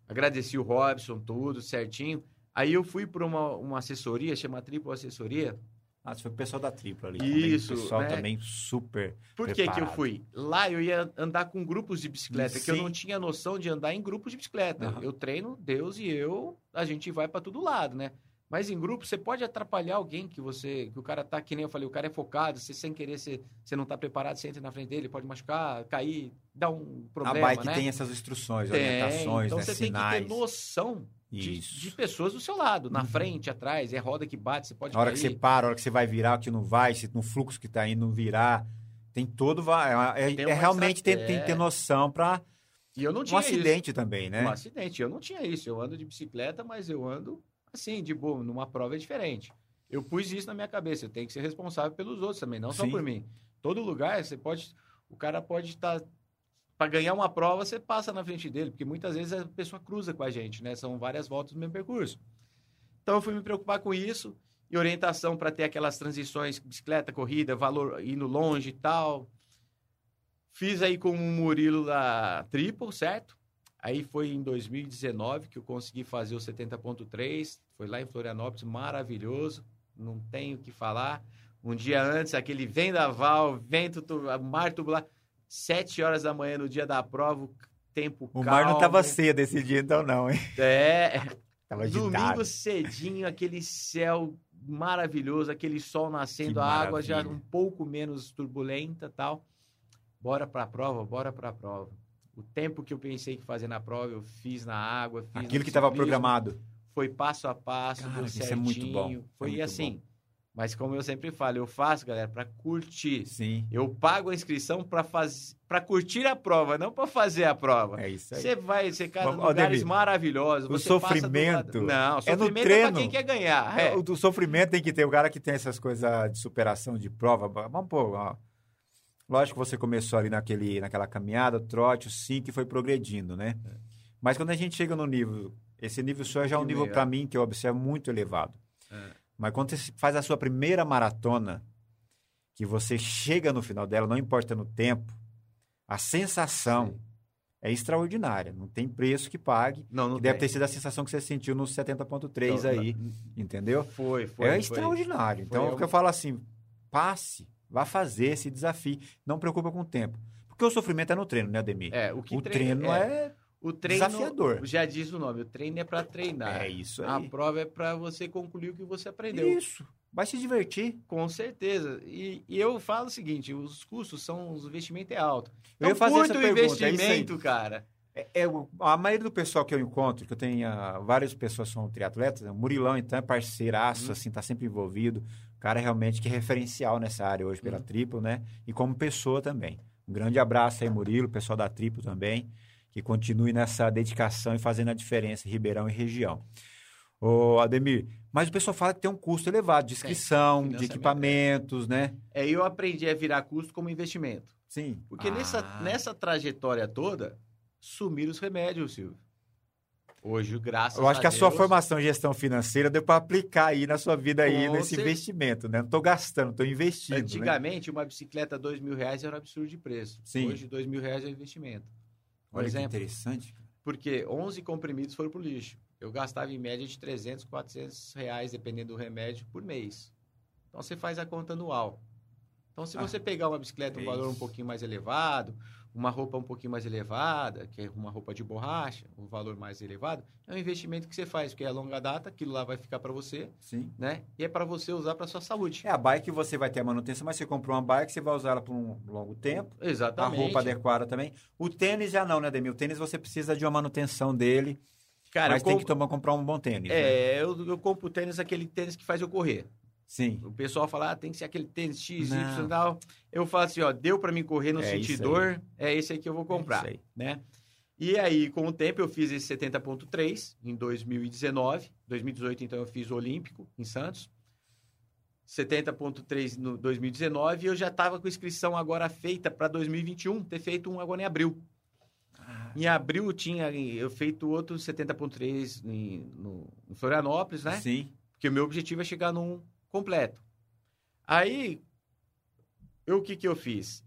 Agradeci o Robson, tudo certinho. Aí, eu fui pra uma, uma assessoria, chama Triplo Assessoria. Ah, foi o pessoal da tripla ali. Isso, também. O pessoal né? também super. Por que que eu fui? Lá eu ia andar com grupos de bicicleta, que eu Sim. não tinha noção de andar em grupos de bicicleta. Aham. Eu treino, Deus e eu, a gente vai pra todo lado, né? Mas em grupo você pode atrapalhar alguém que você, que o cara tá, que nem eu falei, o cara é focado, você sem querer, você, você não tá preparado, você entra na frente dele, pode machucar, cair, dar um A problema, bike né? tem essas instruções, Tem. orientações, então né, você sinais. tem que ter noção de, Isso. de pessoas do seu lado, na Uhum. frente, atrás, é roda que bate, você pode A hora cair. que você para, a hora que você vai virar, que não vai, se no fluxo que tá indo não virar. Tem todo. É, é- Tem é realmente tem, tem que ter noção para E eu não um tinha isso. acidente também, né? Um acidente. Eu não tinha isso. Eu ando de bicicleta, mas eu ando assim, de boa. Numa prova é diferente. Eu pus isso na minha cabeça. Eu tenho que ser responsável pelos outros também, não só Sim. por mim. Todo lugar, você pode. O cara pode estar. para ganhar uma prova, você passa na frente dele, porque muitas vezes a pessoa cruza com a gente, né? São várias voltas do mesmo percurso. Então eu fui me preocupar com isso e orientação para ter aquelas transições, bicicleta, corrida, valor indo longe e tal. Fiz aí com o Murilo da Triple, certo? Aí foi em 2019 que eu consegui fazer o 70.3. Foi lá em Florianópolis, maravilhoso. Não tenho o que falar. Um dia antes, aquele vendaval, vento, mar tubular. Sete horas da manhã no dia da prova, o tempo O calmo. mar não tava cedo esse dia, então, não, hein? É, *laughs* Tava agitado. domingo cedinho, aquele céu maravilhoso, aquele sol nascendo, Que a água já um pouco menos turbulenta tal. Bora pra prova, bora pra prova. O tempo que eu pensei que fazer na prova, eu fiz na água, fiz Aquilo que estava programado. Foi passo a passo, Cara, deu isso é certinho. muito bom, é Foi muito assim. Mas como eu sempre falo, eu faço, galera, pra curtir. Sim. Eu pago a inscrição pra faz... para curtir a prova, não pra fazer a prova. É isso aí. Você vai, você cara, Vamos- ó, lugares Demi, maravilhosos. o sofrimento Não, é no sofrimento é, treino. pra quem quer ganhar. É. O do sofrimento tem que ter. O cara que tem essas coisas de superação, de prova. Vamos pôr, ó. Lógico que você começou ali naquele, naquela caminhada, trote, o 5 e foi progredindo, né? Mas quando a gente chega no nível, esse nível só já é um É. Nível para mim que eu observo muito elevado. É. Mas quando você faz a sua primeira maratona, que você chega no final dela, não importa no tempo, a sensação Sim. é extraordinária. Não tem preço que pague. Não, não Que deve ter sido a sensação que você sentiu no 70.3 Não, aí, não. entendeu? Foi, foi. é foi. extraordinário. Então, Foi é o que eu falo assim, passe, vá fazer esse desafio. Não preocupa com o tempo. Porque o sofrimento é no treino, né, Ademir? É, o, que o treino é... o treino desafiador. Já diz o nome, o treino é pra treinar. É isso A aí. prova é pra você concluir o que você aprendeu. Isso. vai se divertir. Com certeza. E, e eu falo o seguinte: os custos são, os investimentos é alto. Eu ia Então, fazer curta essa o pergunta, é investimento, cara. É, é a maioria do pessoal que eu encontro, que eu tenho ah, várias pessoas que são triatletas, né? o Murilão, então, é parceiraço, Uhum. assim, tá sempre envolvido. O cara realmente que é referencial nessa área hoje pela Uhum. Triplo, né? E como pessoa também. Um grande abraço aí, Murilo, pessoal da Triplo também, que continue nessa dedicação e fazendo a diferença em Ribeirão e região. Ô, Ademir, mas o pessoal fala que tem um custo elevado de inscrição, de financiamento, equipamentos, né? É, eu aprendi a virar custo como investimento. Sim. Porque nessa, Ah, nessa trajetória toda, sumiram os remédios, Silvio. Hoje, graças Eu acho que a sua Deus, formação em gestão financeira deu para aplicar aí na sua vida aí nesse investimento, né? Não tô gastando, tô investindo. né? Antigamente, uma bicicleta dois mil reais era um absurdo de preço. Sim. Hoje, dois mil reais é investimento. Por Olha que exemplo, interessante. porque 11 comprimidos foram pro lixo. Eu gastava em média de 300, 400 reais, dependendo do remédio, por mês. Então, você faz a conta anual. Então, se Ah, você pegar uma bicicleta um valor um pouquinho mais elevado, uma roupa um pouquinho mais elevada, que é uma roupa de borracha, um valor mais elevado, é um investimento que você faz, porque é a longa data, aquilo lá vai ficar para você, Sim. né? E é para você usar para sua saúde. É a bike você vai ter a manutenção, mas você comprou uma bike, você vai usar ela por um longo tempo. A Exatamente. roupa adequada também. O tênis já não, né, Demir? O tênis você precisa de uma manutenção dele, Cara, mas tem comp- que tomar, comprar um bom tênis. né? é, eu, eu compro tênis, aquele tênis que faz eu correr. Sim. O pessoal fala, ah, tem que ser aquele tênis X, Não. Y e tal. Eu falo assim, ó, deu para mim correr, não É dor, é esse aí que eu vou comprar, É isso aí. né? E aí, com o tempo, eu fiz esse 70.3 em 2019. 2018, então, eu fiz o Olímpico, em Santos. 70.3 no 2019 e eu já estava com inscrição agora feita para 2021, ter feito um agora em abril. Ah, Em abril eu tinha eu feito outro 70.3 em, no, em Florianópolis, né? Sim. Porque o meu objetivo é chegar num completo. Aí, eu, o que que eu fiz?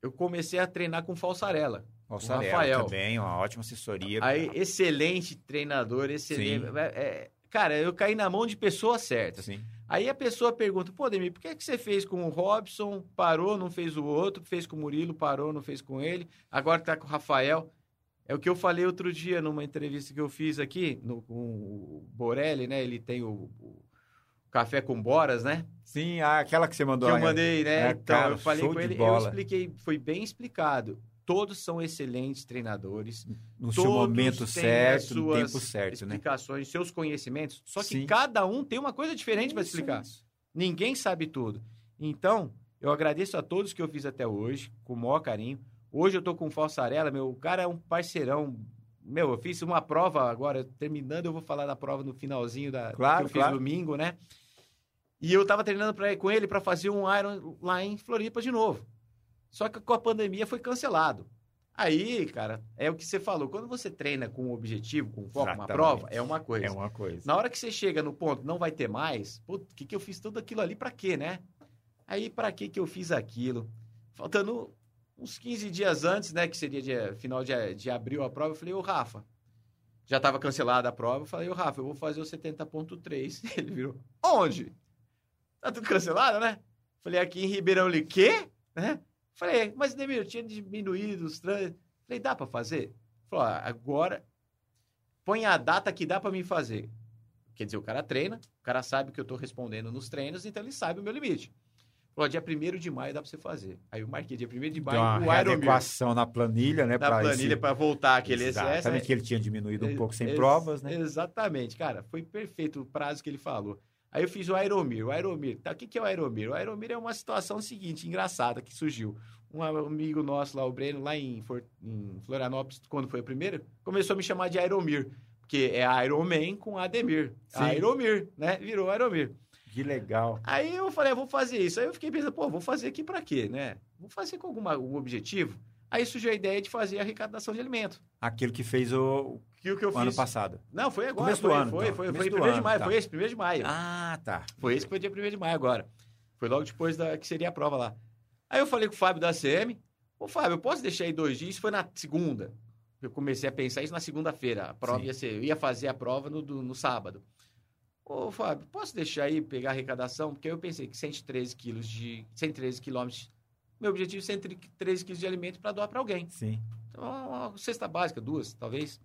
Eu comecei a treinar com falsarela. Rafael Rafael. também, uma ótima assessoria. Aí, excelente treinador, excelente. É, é, cara, eu caí na mão de pessoas certas. Sim. Aí a pessoa pergunta, pô, Demir, por que, que você fez com o Robson, parou, não fez o outro, fez com o Murilo, parou, não fez com ele, agora tá com o Rafael. É o que eu falei outro dia numa entrevista que eu fiz aqui no, com o Borelli, né? Ele tem o, o Café com Boras, né? Sim, ah, aquela que você mandou. que eu né? mandei, né? É, então, cara, eu falei com ele, eu expliquei, foi bem explicado. Todos são excelentes treinadores, No seu momento certo, as no tempo certo, né? explicações, seus conhecimentos, só que Sim. cada um tem uma coisa diferente para explicar. isso. Ninguém sabe tudo. Então, eu agradeço a todos que eu fiz até hoje, com o maior carinho. Hoje eu tô com o Falsarela, meu, o cara é um parceirão. Meu, eu fiz uma prova agora, terminando, eu vou falar da prova no finalzinho da Claro, que eu fiz claro. domingo, né? E eu tava treinando pra, com ele para fazer um Iron lá em Floripa de novo. Só que com a pandemia foi cancelado. Aí, cara, é o que você falou. Quando você treina com um objetivo, com foco, uma prova, é uma coisa. É uma coisa. Na hora que você chega no ponto, não vai ter mais, o que, que eu fiz tudo aquilo ali pra quê, né? Aí, pra que que eu fiz aquilo? Faltando uns 15 dias antes, né, que seria dia, final de, de abril a prova, eu falei, ô Rafa, já tava cancelada a prova, eu falei, ô Rafa, eu vou fazer o 70.3. *laughs* Ele virou, onde? Tá tudo cancelado, né? Falei, aqui em Ribeirão, ele, quê? Né? Falei, mas Demir, eu tinha diminuído os trânsitos. Falei, dá pra fazer? Falou, ah, agora põe a data que dá pra mim fazer. Quer dizer, o cara treina, o cara sabe que eu tô respondendo nos treinos, então ele sabe o meu limite. Falou, dia 1 de maio dá pra você fazer. Aí eu marquei dia 1 de maio uma o Iron readequação na planilha, né? na planilha esse- pra voltar aquele excesso. Exatamente, né? que ele tinha diminuído um pouco sem ex- provas, né? Exatamente, cara. Foi perfeito o prazo que ele falou. Aí eu fiz o Aeromir. O Aeromir, tá, o que, que é o Aeromir? O Aeromir é uma situação seguinte, engraçada, que surgiu. Um amigo nosso lá, o Breno, lá em, For- em Florianópolis, quando foi o primeiro, começou a me chamar de Aeromir. Porque é Iron Man com Ademir. Sim. Aeromir, né? Virou Aeromir. Que legal. Aí eu falei, ah, vou fazer isso. Aí eu fiquei pensando, pô, vou fazer aqui pra quê, né? Vou fazer com algum algum objetivo. Aí surgiu a ideia de fazer a arrecadação de alimentos. Aquilo que fez o, Que o que eu o fiz... ano passado. Não, foi agora. Começo do foi, ano, Foi, então. foi, Começo foi, do 1 de maio. tá. Foi esse, 1 de maio. Ah, tá. Foi esse que foi dia 1 de maio agora. Foi logo depois da que seria a prova lá. Aí eu falei com o Fábio da CM. Ô, Fábio, eu posso deixar aí dois dias? Isso foi na segunda. Eu comecei a pensar isso na segunda-feira. A prova Sim. ia ser... Eu ia fazer a prova no, do- no sábado. Ô, Fábio, posso deixar aí, pegar a arrecadação? Porque eu pensei que 113 quilos de... 113 quilômetros... Meu objetivo é 113 quilos de alimento para doar para alguém. Sim. Então, uma cesta básica, duas, talvez.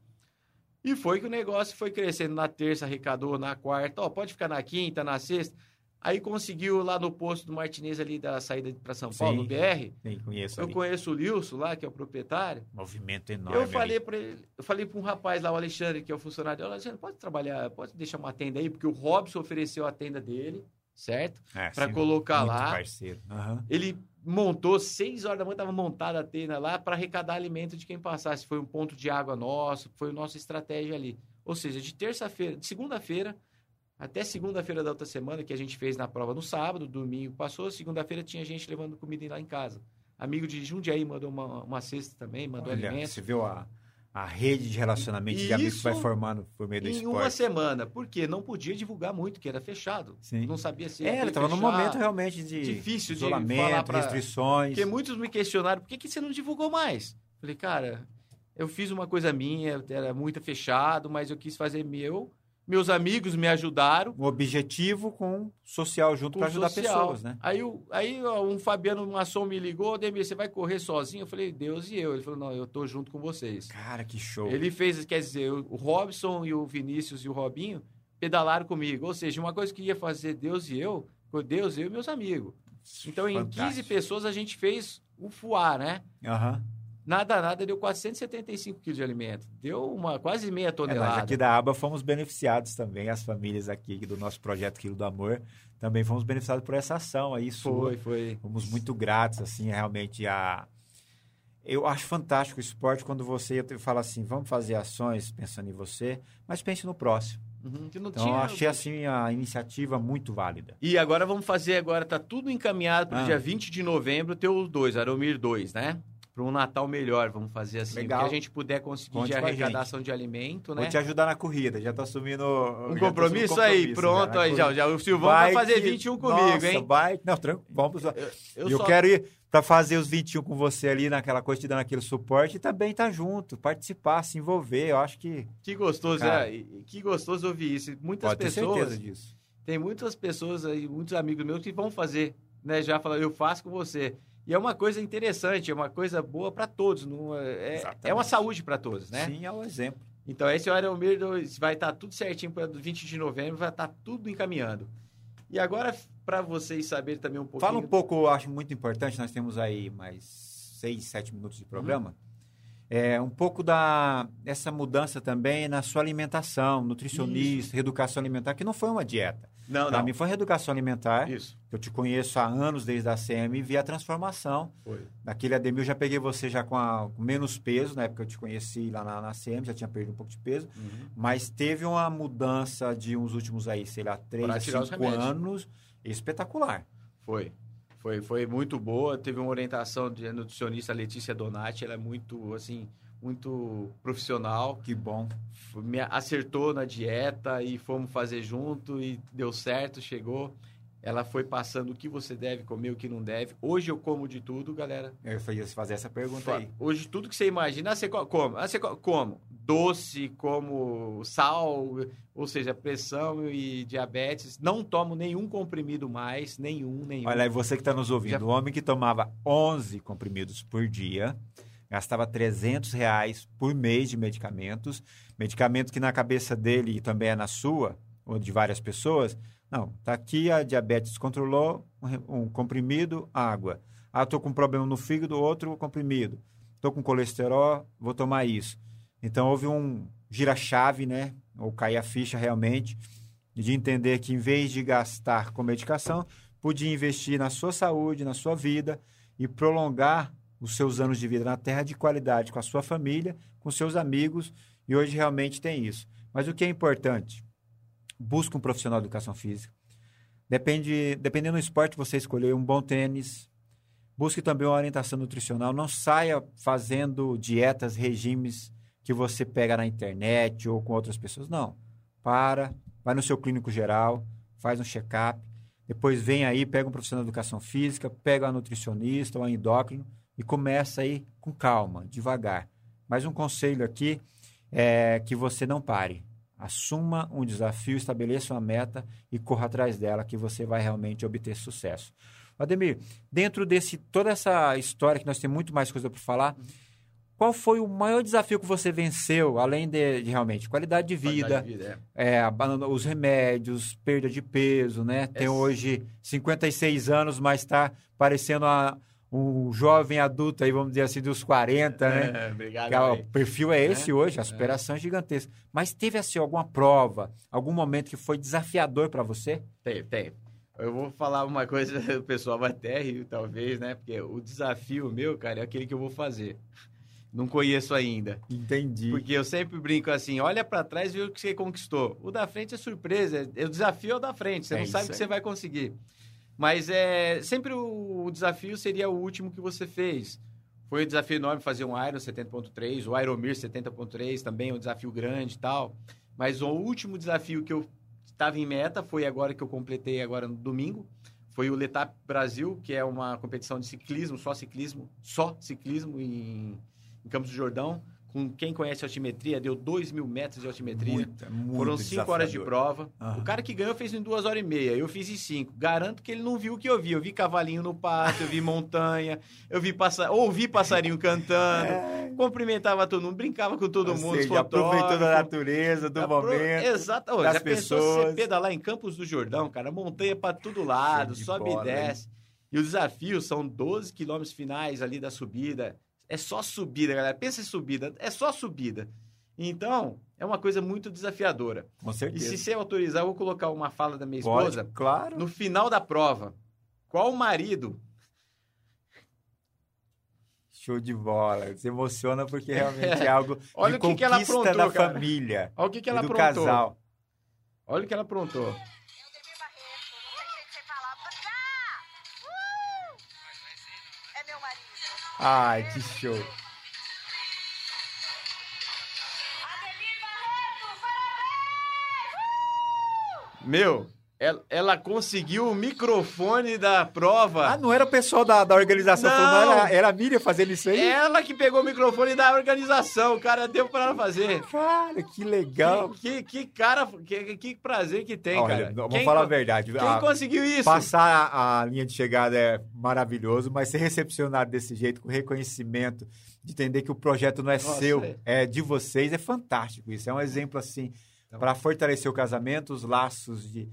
E foi que o negócio foi crescendo. Na terça arrecadou, na quarta, ó, pode ficar na quinta, na sexta. Aí conseguiu lá no posto do Martinez ali da saída para São Paulo, Sim. no BR. Sim, conheço Eu ali. conheço o Lilson lá, que é o proprietário. Movimento enorme. Eu falei para ele, eu falei para um rapaz lá, o Alexandre, que é o funcionário dele, Alexandre, pode trabalhar, pode deixar uma tenda aí, porque o Robson ofereceu a tenda dele, certo? É, sim, colocar lá. parceiro. Aham. Ele montou, seis horas da manhã, estava montada a tenda lá para arrecadar alimento de quem passasse. Foi um ponto de água nosso, foi a nossa estratégia ali. Ou seja, de terça-feira, de segunda-feira até segunda-feira da outra semana, que a gente fez na prova no sábado, domingo passou, segunda-feira tinha gente levando comida lá em casa. Amigo de Jundiaí mandou uma, uma cesta também, mandou Olha, alimentos. você viu a, a rede de relacionamento de amigos que vai formando por meio do Em esporte. uma semana, porque não podia divulgar muito, que era fechado. Sim. Não sabia se É, ele estava num momento realmente de Difícil de isolamento, falar pra- restrições. Porque muitos me questionaram, por que, que você não divulgou mais? Falei, cara, eu fiz uma coisa minha, era muito fechado, mas eu quis fazer meu. Meus amigos me ajudaram. Um objetivo com social junto para ajudar social. pessoas, né? Aí, aí um Fabiano Masson me ligou, Ademir, você vai correr sozinho? Eu falei, Deus e eu. Ele falou, não, eu tô junto com vocês. Cara, que show. Ele fez, quer dizer, o Robson e o Vinícius e o Robinho pedalaram comigo. Ou seja, uma coisa que ia fazer Deus e eu, foi Deus, eu e meus amigos. Então, em 15 Fantástico. pessoas, a gente fez o fuá, né? Aham. Nada, nada, deu 475 quilos de alimento. Deu uma quase meia É, nós tonelada. aqui da aba fomos beneficiados também, as famílias aqui do nosso projeto Quilo do Amor, também fomos beneficiados por essa ação aí sua. Foi, foi. Fomos muito gratos, assim, realmente a... Eu acho fantástico o esporte quando você fala assim, vamos fazer ações pensando em você, mas pense no próximo. Uhum, Então, tinha- achei, assim, a iniciativa muito válida. E agora vamos fazer, agora tá tudo encaminhado para o Ah. dia 20 de novembro ter os dois, Aromir 2, né? Para um Natal melhor, vamos fazer assim. Legal. Que a gente puder conseguir Conte de arrecadação de alimento, né? Vou te ajudar na corrida, já tô assumindo... Um já compromisso assumindo aí, compromisso, pronto. né, aí, já, já, o Silvão vai, fazer que- 21 comigo, Nossa, hein? vai... Não, tranquilo, vamos... lá. Eu, eu só- quero ir para fazer os 21 com você ali naquela coisa, te dando aquele suporte e também estar junto, participar, se envolver. Eu acho que Que gostoso, Cara. é, que gostoso ouvir isso. Muitas pode ter pessoas, certeza disso. tem muitas pessoas aí, muitos amigos meus que vão fazer, né? Já falaram, eu faço com você. E é uma coisa interessante, é uma coisa boa para todos. Não é, é- é uma saúde para todos, né? Sim, é o exemplo. Então, esse Hora Almir vai estar tudo certinho para 20 de novembro, vai estar tudo encaminhando. E agora, para vocês saberem também um pouquinho. Fala um pouco, eu acho muito importante, nós temos aí mais seis, sete minutos de programa. É, um pouco da essa mudança também na sua alimentação, nutricionista, reeducação alimentar, que não foi uma dieta. Não, Para mim foi reeducação alimentar. Isso. Eu te conheço há anos desde a CM e vi a transformação. Foi. Naquele Ademir, eu já peguei você já com, a- com menos peso, na época que eu te conheci lá na, na CM, já tinha perdido um pouco de peso. Uhum. Mas teve uma mudança de uns últimos aí, sei lá, três cinco anos. Espetacular. Foi. Foi, foi muito boa. Teve uma orientação de nutricionista Letícia Donati. Ela é muito, assim, muito profissional. Que bom. Me acertou na dieta e fomos fazer junto e deu certo, chegou. Ela foi passando o que você deve comer, o que não deve. Hoje eu como de tudo, galera. Eu ia fazer essa pergunta aí. Hoje tudo que você imagina, você co- come. Ah, você co- como? Doce, como sal, ou seja, pressão e diabetes. Não tomo nenhum comprimido mais, nenhum, nenhum. Olha aí, você que está nos ouvindo, Já- o homem que tomava 11 comprimidos por dia, gastava 300 reais por mês de medicamentos, medicamento que na cabeça dele e também é na sua, ou de várias pessoas, não, tá aqui a diabetes controlou, um, comprimido, água. Ah, tô com um problema no fígado, outro comprimido. Tô com colesterol, vou tomar isso. Então houve um gira-chave, né? Ou cair a ficha realmente, de entender que em vez de gastar com medicação, podia investir na sua saúde, na sua vida e prolongar os seus anos de vida na terra de qualidade com a sua família, com seus amigos, e hoje realmente tem isso. Mas o que é importante? Busca um profissional de educação física. Depende, dependendo do esporte você escolher um bom tênis. Busque também uma orientação nutricional. Não saia fazendo dietas, regimes que você pega na internet ou com outras pessoas. Não. Para, vai no seu clínico geral, faz um check-up. Depois vem aí, pega um profissional de educação física, pega um nutricionista ou um endócrino e começa aí com calma, devagar. Mas um conselho aqui é que você não pare. Assuma um desafio, estabeleça uma meta e corra atrás dela, que você vai realmente obter sucesso. Ademir, dentro desse toda essa história que nós temos muito mais coisa para falar, Qual foi o maior desafio que você venceu, além de, de realmente qualidade de vida, Qualidade de vida, é. é, os remédios, perda de peso, né? Tem É. hoje 56 anos, mas está parecendo a- um jovem adulto aí, vamos dizer assim, dos 40, né? É, obrigado. Que aí. o perfil é esse hoje, a superação é gigantesca. Mas teve assim alguma prova, algum momento que foi desafiador para você? Tem, tem. Eu vou falar uma coisa, *laughs* o pessoal vai até rir, talvez, né? Porque o desafio meu, cara, é aquele que eu vou fazer. Não conheço ainda. Entendi. Porque eu sempre brinco assim, olha pra trás e vê o que você conquistou. O da frente é surpresa, é- o desafio é o da frente, você É não sabe o que você vai conseguir. Mas é sempre o, o desafio seria o último que você fez. Foi um desafio enorme fazer um Iron 70.3, o Ironmir 70.3 também, um desafio grande e tal. Mas o último desafio que eu estava em meta foi agora que eu completei agora no domingo. Foi o Letap Brasil, que é uma competição de ciclismo, só ciclismo, só ciclismo em, em Campos do Jordão. Com quem conhece altimetria, deu 2 mil metros de altimetria. Muito, muito Foram 5 horas de prova. Aham. O cara que ganhou fez em 2 horas e meia. Eu fiz em 5. Garanto que ele não viu o que eu vi. Eu vi cavalinho no pátio, eu vi montanha, eu vi passa... ouvi passarinho cantando, cumprimentava todo mundo, brincava com todo É. Ou mundo. seja, aproveitando a natureza, do Apro- momento. Exato. Ô, das já pensou você pessoas. pedalar em Campos do Jordão, cara? Montanha pra todo lado, sobe bola, e desce. E o desafio são 12 quilômetros finais ali da subida. É só subida, galera. Pensa em subida. É só subida. Então, é uma coisa muito desafiadora. Com E certeza. se você autorizar, eu vou colocar uma fala da minha Pode, esposa. claro. No final da prova, qual marido Show de bola. Se emociona porque *laughs* realmente é algo Olha de o que que ela conquista aprontou, da cara. família Olha o que, que e ela do aprontou. casal. Olha o que ela aprontou. Ai, que show. Meu, ela, ela conseguiu o microfone da prova. Ah, não era o pessoal da, da organização, Não. falando, era, era a Miriam fazendo isso aí? Ela que pegou o microfone da organização. O cara deu pra ela fazer. Cara, que legal. Que, que, que cara, que, que prazer que tem, Olha, cara. vamos Quem falar a verdade. Quem a- conseguiu isso? Passar a, a linha de chegada é maravilhoso, mas ser recepcionado desse jeito, com reconhecimento, de entender que o projeto não é Nossa, seu, é. é de vocês, é fantástico. Isso é um exemplo, assim, Então. para fortalecer o casamento, os laços de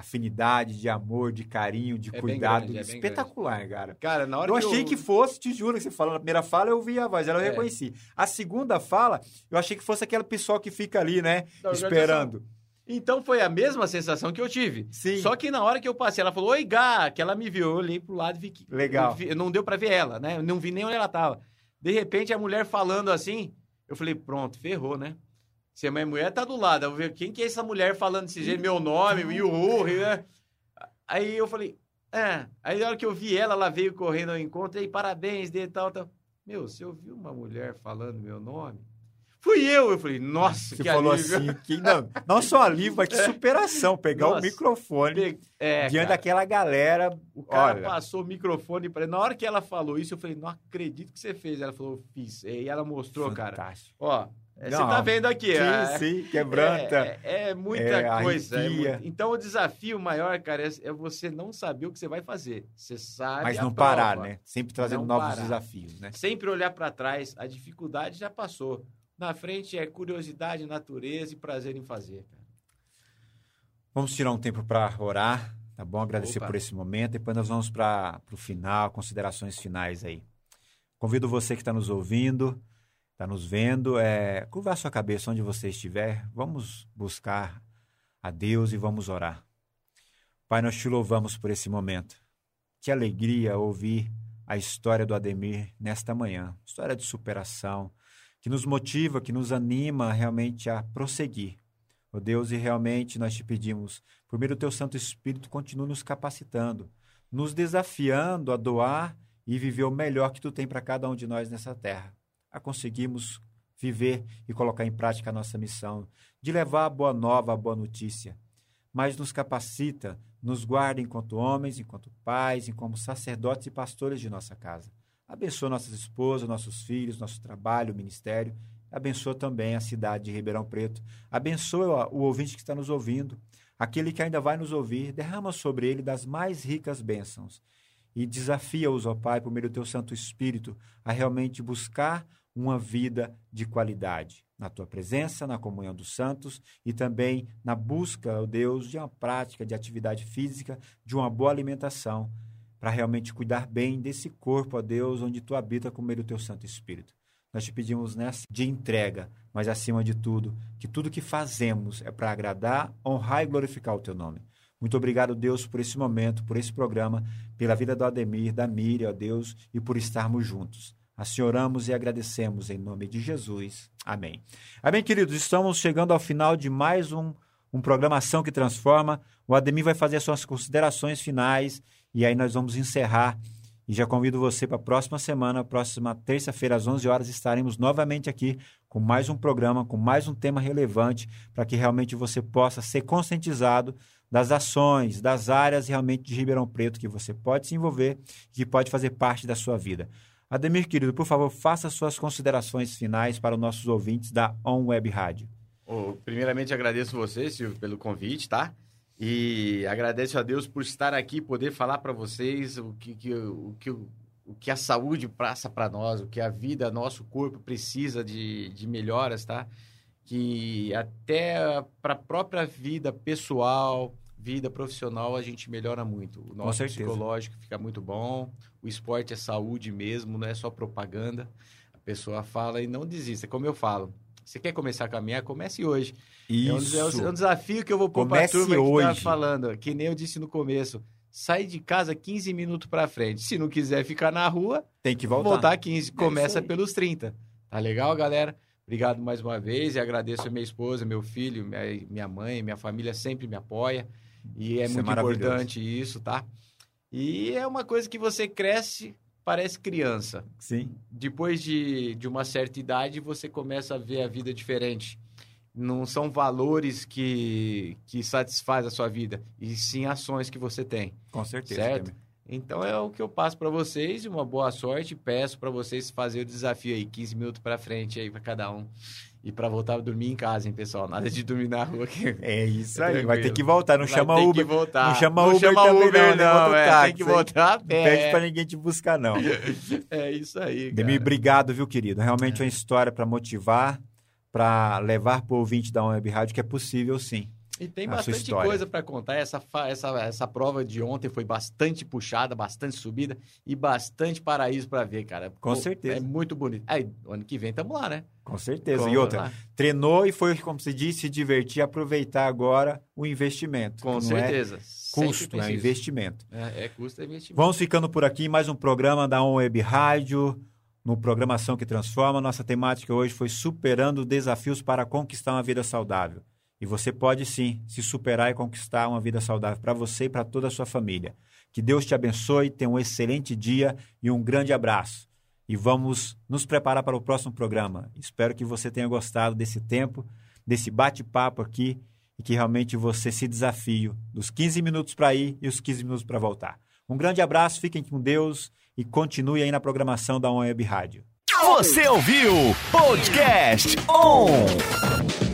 afinidade, de amor, de carinho, de É cuidado. grande, é Espetacular, cara. Cara, na hora Eu que achei que fosse, te juro, que você falou na primeira fala, eu ouvi a voz, ela eu É. reconheci. A segunda fala, eu achei que fosse aquele pessoal que fica ali, né, organização. esperando. Então foi a mesma sensação que eu tive. Sim. Só que na hora que eu passei, ela falou, oi, Gá, que ela me viu. Eu olhei pro lado e vi que. Legal. eu vi- não deu pra ver ela, né? Eu não vi nem onde ela tava. De repente, a mulher falando assim, eu falei, pronto, ferrou, né? Se a minha mulher tá do lado, eu vou ver quem que é essa mulher falando desse jeito, meu nome, o né? Aí eu falei, é. Aí na hora que eu vi ela, ela veio correndo ao encontro, e parabéns, de tal, tal. Meu, você ouviu uma mulher falando meu nome? Fui eu! Eu falei, nossa, Você que falou alívio. assim, que não, não só alívio, mas que *laughs* superação, pegar o Nossa. microfone Pe- É, diante cara. daquela galera. O cara Olha. passou o microfone para Na hora que ela falou isso, eu falei, não acredito que você fez. Ela falou, fiz. E ela mostrou, cara. Fantástico. Ó, é, você Não, tá vendo aqui. é, Sim, sim, quebranta. É, é- é muita É, coisa. é muito- Então, o desafio maior, cara, é, você não saber o que você vai fazer. Você sabe mas a não prova. parar, né? Sempre trazendo novos parar. desafios, né? Sempre olhar para trás. A dificuldade já passou. Na frente é curiosidade, natureza e prazer em fazer, cara. Vamos tirar um tempo para orar, tá bom? Agradecer Opa. por esse momento. Depois nós vamos para o final, considerações finais aí. Convido você que está nos ouvindo, está nos vendo, é, curvar sua cabeça onde você estiver. Vamos buscar a Deus e vamos orar. Pai, nós te louvamos por esse momento. Que alegria ouvir a história do Ademir nesta manhã. História de superação, que nos motiva, que nos anima realmente a prosseguir. Ó Deus, e realmente nós te pedimos, por meio do teu Santo Espírito, continue nos capacitando, nos desafiando a doar e viver o melhor que tu tem para cada um de nós nessa terra. A conseguirmos viver e colocar em prática a nossa missão de levar a boa nova, a boa notícia. Mas nos capacita, nos guarda enquanto homens, enquanto pais, enquanto sacerdotes e pastores de nossa casa. Abençoa nossas esposas, nossos filhos, nosso trabalho, ministério. Abençoa também a cidade de Ribeirão Preto. Abençoa o ouvinte que está nos ouvindo, aquele que ainda vai nos ouvir. Derrama sobre ele das mais ricas bênçãos. E desafia-os, ó Pai, por meio do teu Santo Espírito, a realmente buscar uma vida de qualidade na tua presença, na comunhão dos santos e também na busca, ó Deus, de uma prática de atividade física, de uma boa alimentação, para realmente cuidar bem desse corpo, ó Deus, onde tu habita com meio do teu Santo Espírito. Nós te pedimos nessa de entrega, mas acima de tudo, que tudo que fazemos é para agradar, honrar e glorificar o teu nome. Muito obrigado, Deus, por esse momento, por esse programa, pela vida do Ademir, da Miriam, ó Deus, e por estarmos juntos. Assim oramos e agradecemos em nome de Jesus. Amém. Amém, queridos. Estamos chegando ao final de mais um, um Programação que Transforma. O Ademir vai fazer as suas considerações finais e aí nós vamos encerrar. E já convido você para a próxima semana, próxima terça-feira, às 11 horas, estaremos novamente aqui com mais um programa, com mais um tema relevante, para que realmente você possa ser conscientizado das ações, das áreas realmente de Ribeirão Preto que você pode se envolver e que pode fazer parte da sua vida. Ademir, querido, por favor, faça suas considerações finais para os nossos ouvintes da On Web Rádio. Oh, primeiramente, agradeço você, Silvio, pelo convite, tá? E agradeço a Deus por estar aqui, poder falar para vocês o que, que, o, que, o que a saúde passa para nós, o que a vida, nosso corpo precisa de, de melhoras, tá? Que até para a própria vida pessoal, vida profissional, a gente melhora muito. O nosso psicológico fica muito bom. O esporte é saúde mesmo, não é só propaganda. A pessoa fala e não desista. Como eu falo, você quer começar a caminhar? Comece hoje. Isso. É um, é um desafio que eu vou pôr para a turma hoje. que está falando. Que nem eu disse no começo. Sai de casa 15 minutos para frente. Se não quiser ficar na rua, tem que voltar. Voltar 15. É Começa pelos 30. Tá legal, galera? Obrigado mais uma vez e agradeço a minha esposa, meu filho, minha, minha mãe, minha família sempre me apoia. E é isso é muito é importante isso, tá? E é uma coisa que você cresce, parece criança. Sim. Depois de, de uma certa idade, você começa a ver a vida diferente. Não são valores que, que satisfaz a sua vida, e sim ações que você tem. Com certeza. Certo? Também. Então é o que eu passo para vocês, uma boa sorte. Peço para vocês fazer o desafio aí, 15 minutos para frente aí para cada um. E para voltar a dormir em casa, hein, pessoal? Nada de dormir na rua aqui. É isso aí, vai ter que voltar, não vai chama Uber. Voltar. Não chama não Uber chama também Uber, não, não, é, tem que voltar a Não pede para ninguém te buscar não. *laughs* é isso aí, Demi, obrigado, viu, querido? Realmente é uma história para motivar, para levar para o ouvinte da Web Rádio que é possível sim. E tem bastante coisa para contar. Essa, essa, essa prova de ontem foi bastante puxada, bastante subida e bastante paraíso para ver, cara. Com certeza. É muito bonito. Aí, ano que vem estamos lá, né? Com certeza. e outra, lá. treinou e foi, como se disse, se divertir, aproveitar agora o investimento. Com certeza. É custo, é investimento. É, é custo, é investimento. Vamos ficando por aqui. Mais um programa da On Web Rádio no Programação que Transforma. Nossa temática hoje foi superando desafios para conquistar uma vida saudável. E você pode sim se superar e conquistar uma vida saudável para você e para toda a sua família. Que Deus te abençoe, tenha um excelente dia e um grande abraço. E vamos nos preparar para o próximo programa. Espero que você tenha gostado desse tempo, desse bate-papo aqui e que realmente você se desafie dos 15 minutos para ir e os 15 minutos para voltar. Um grande abraço, fiquem com Deus e continue aí na programação da On Web Rádio. Você ouviu Podcast On!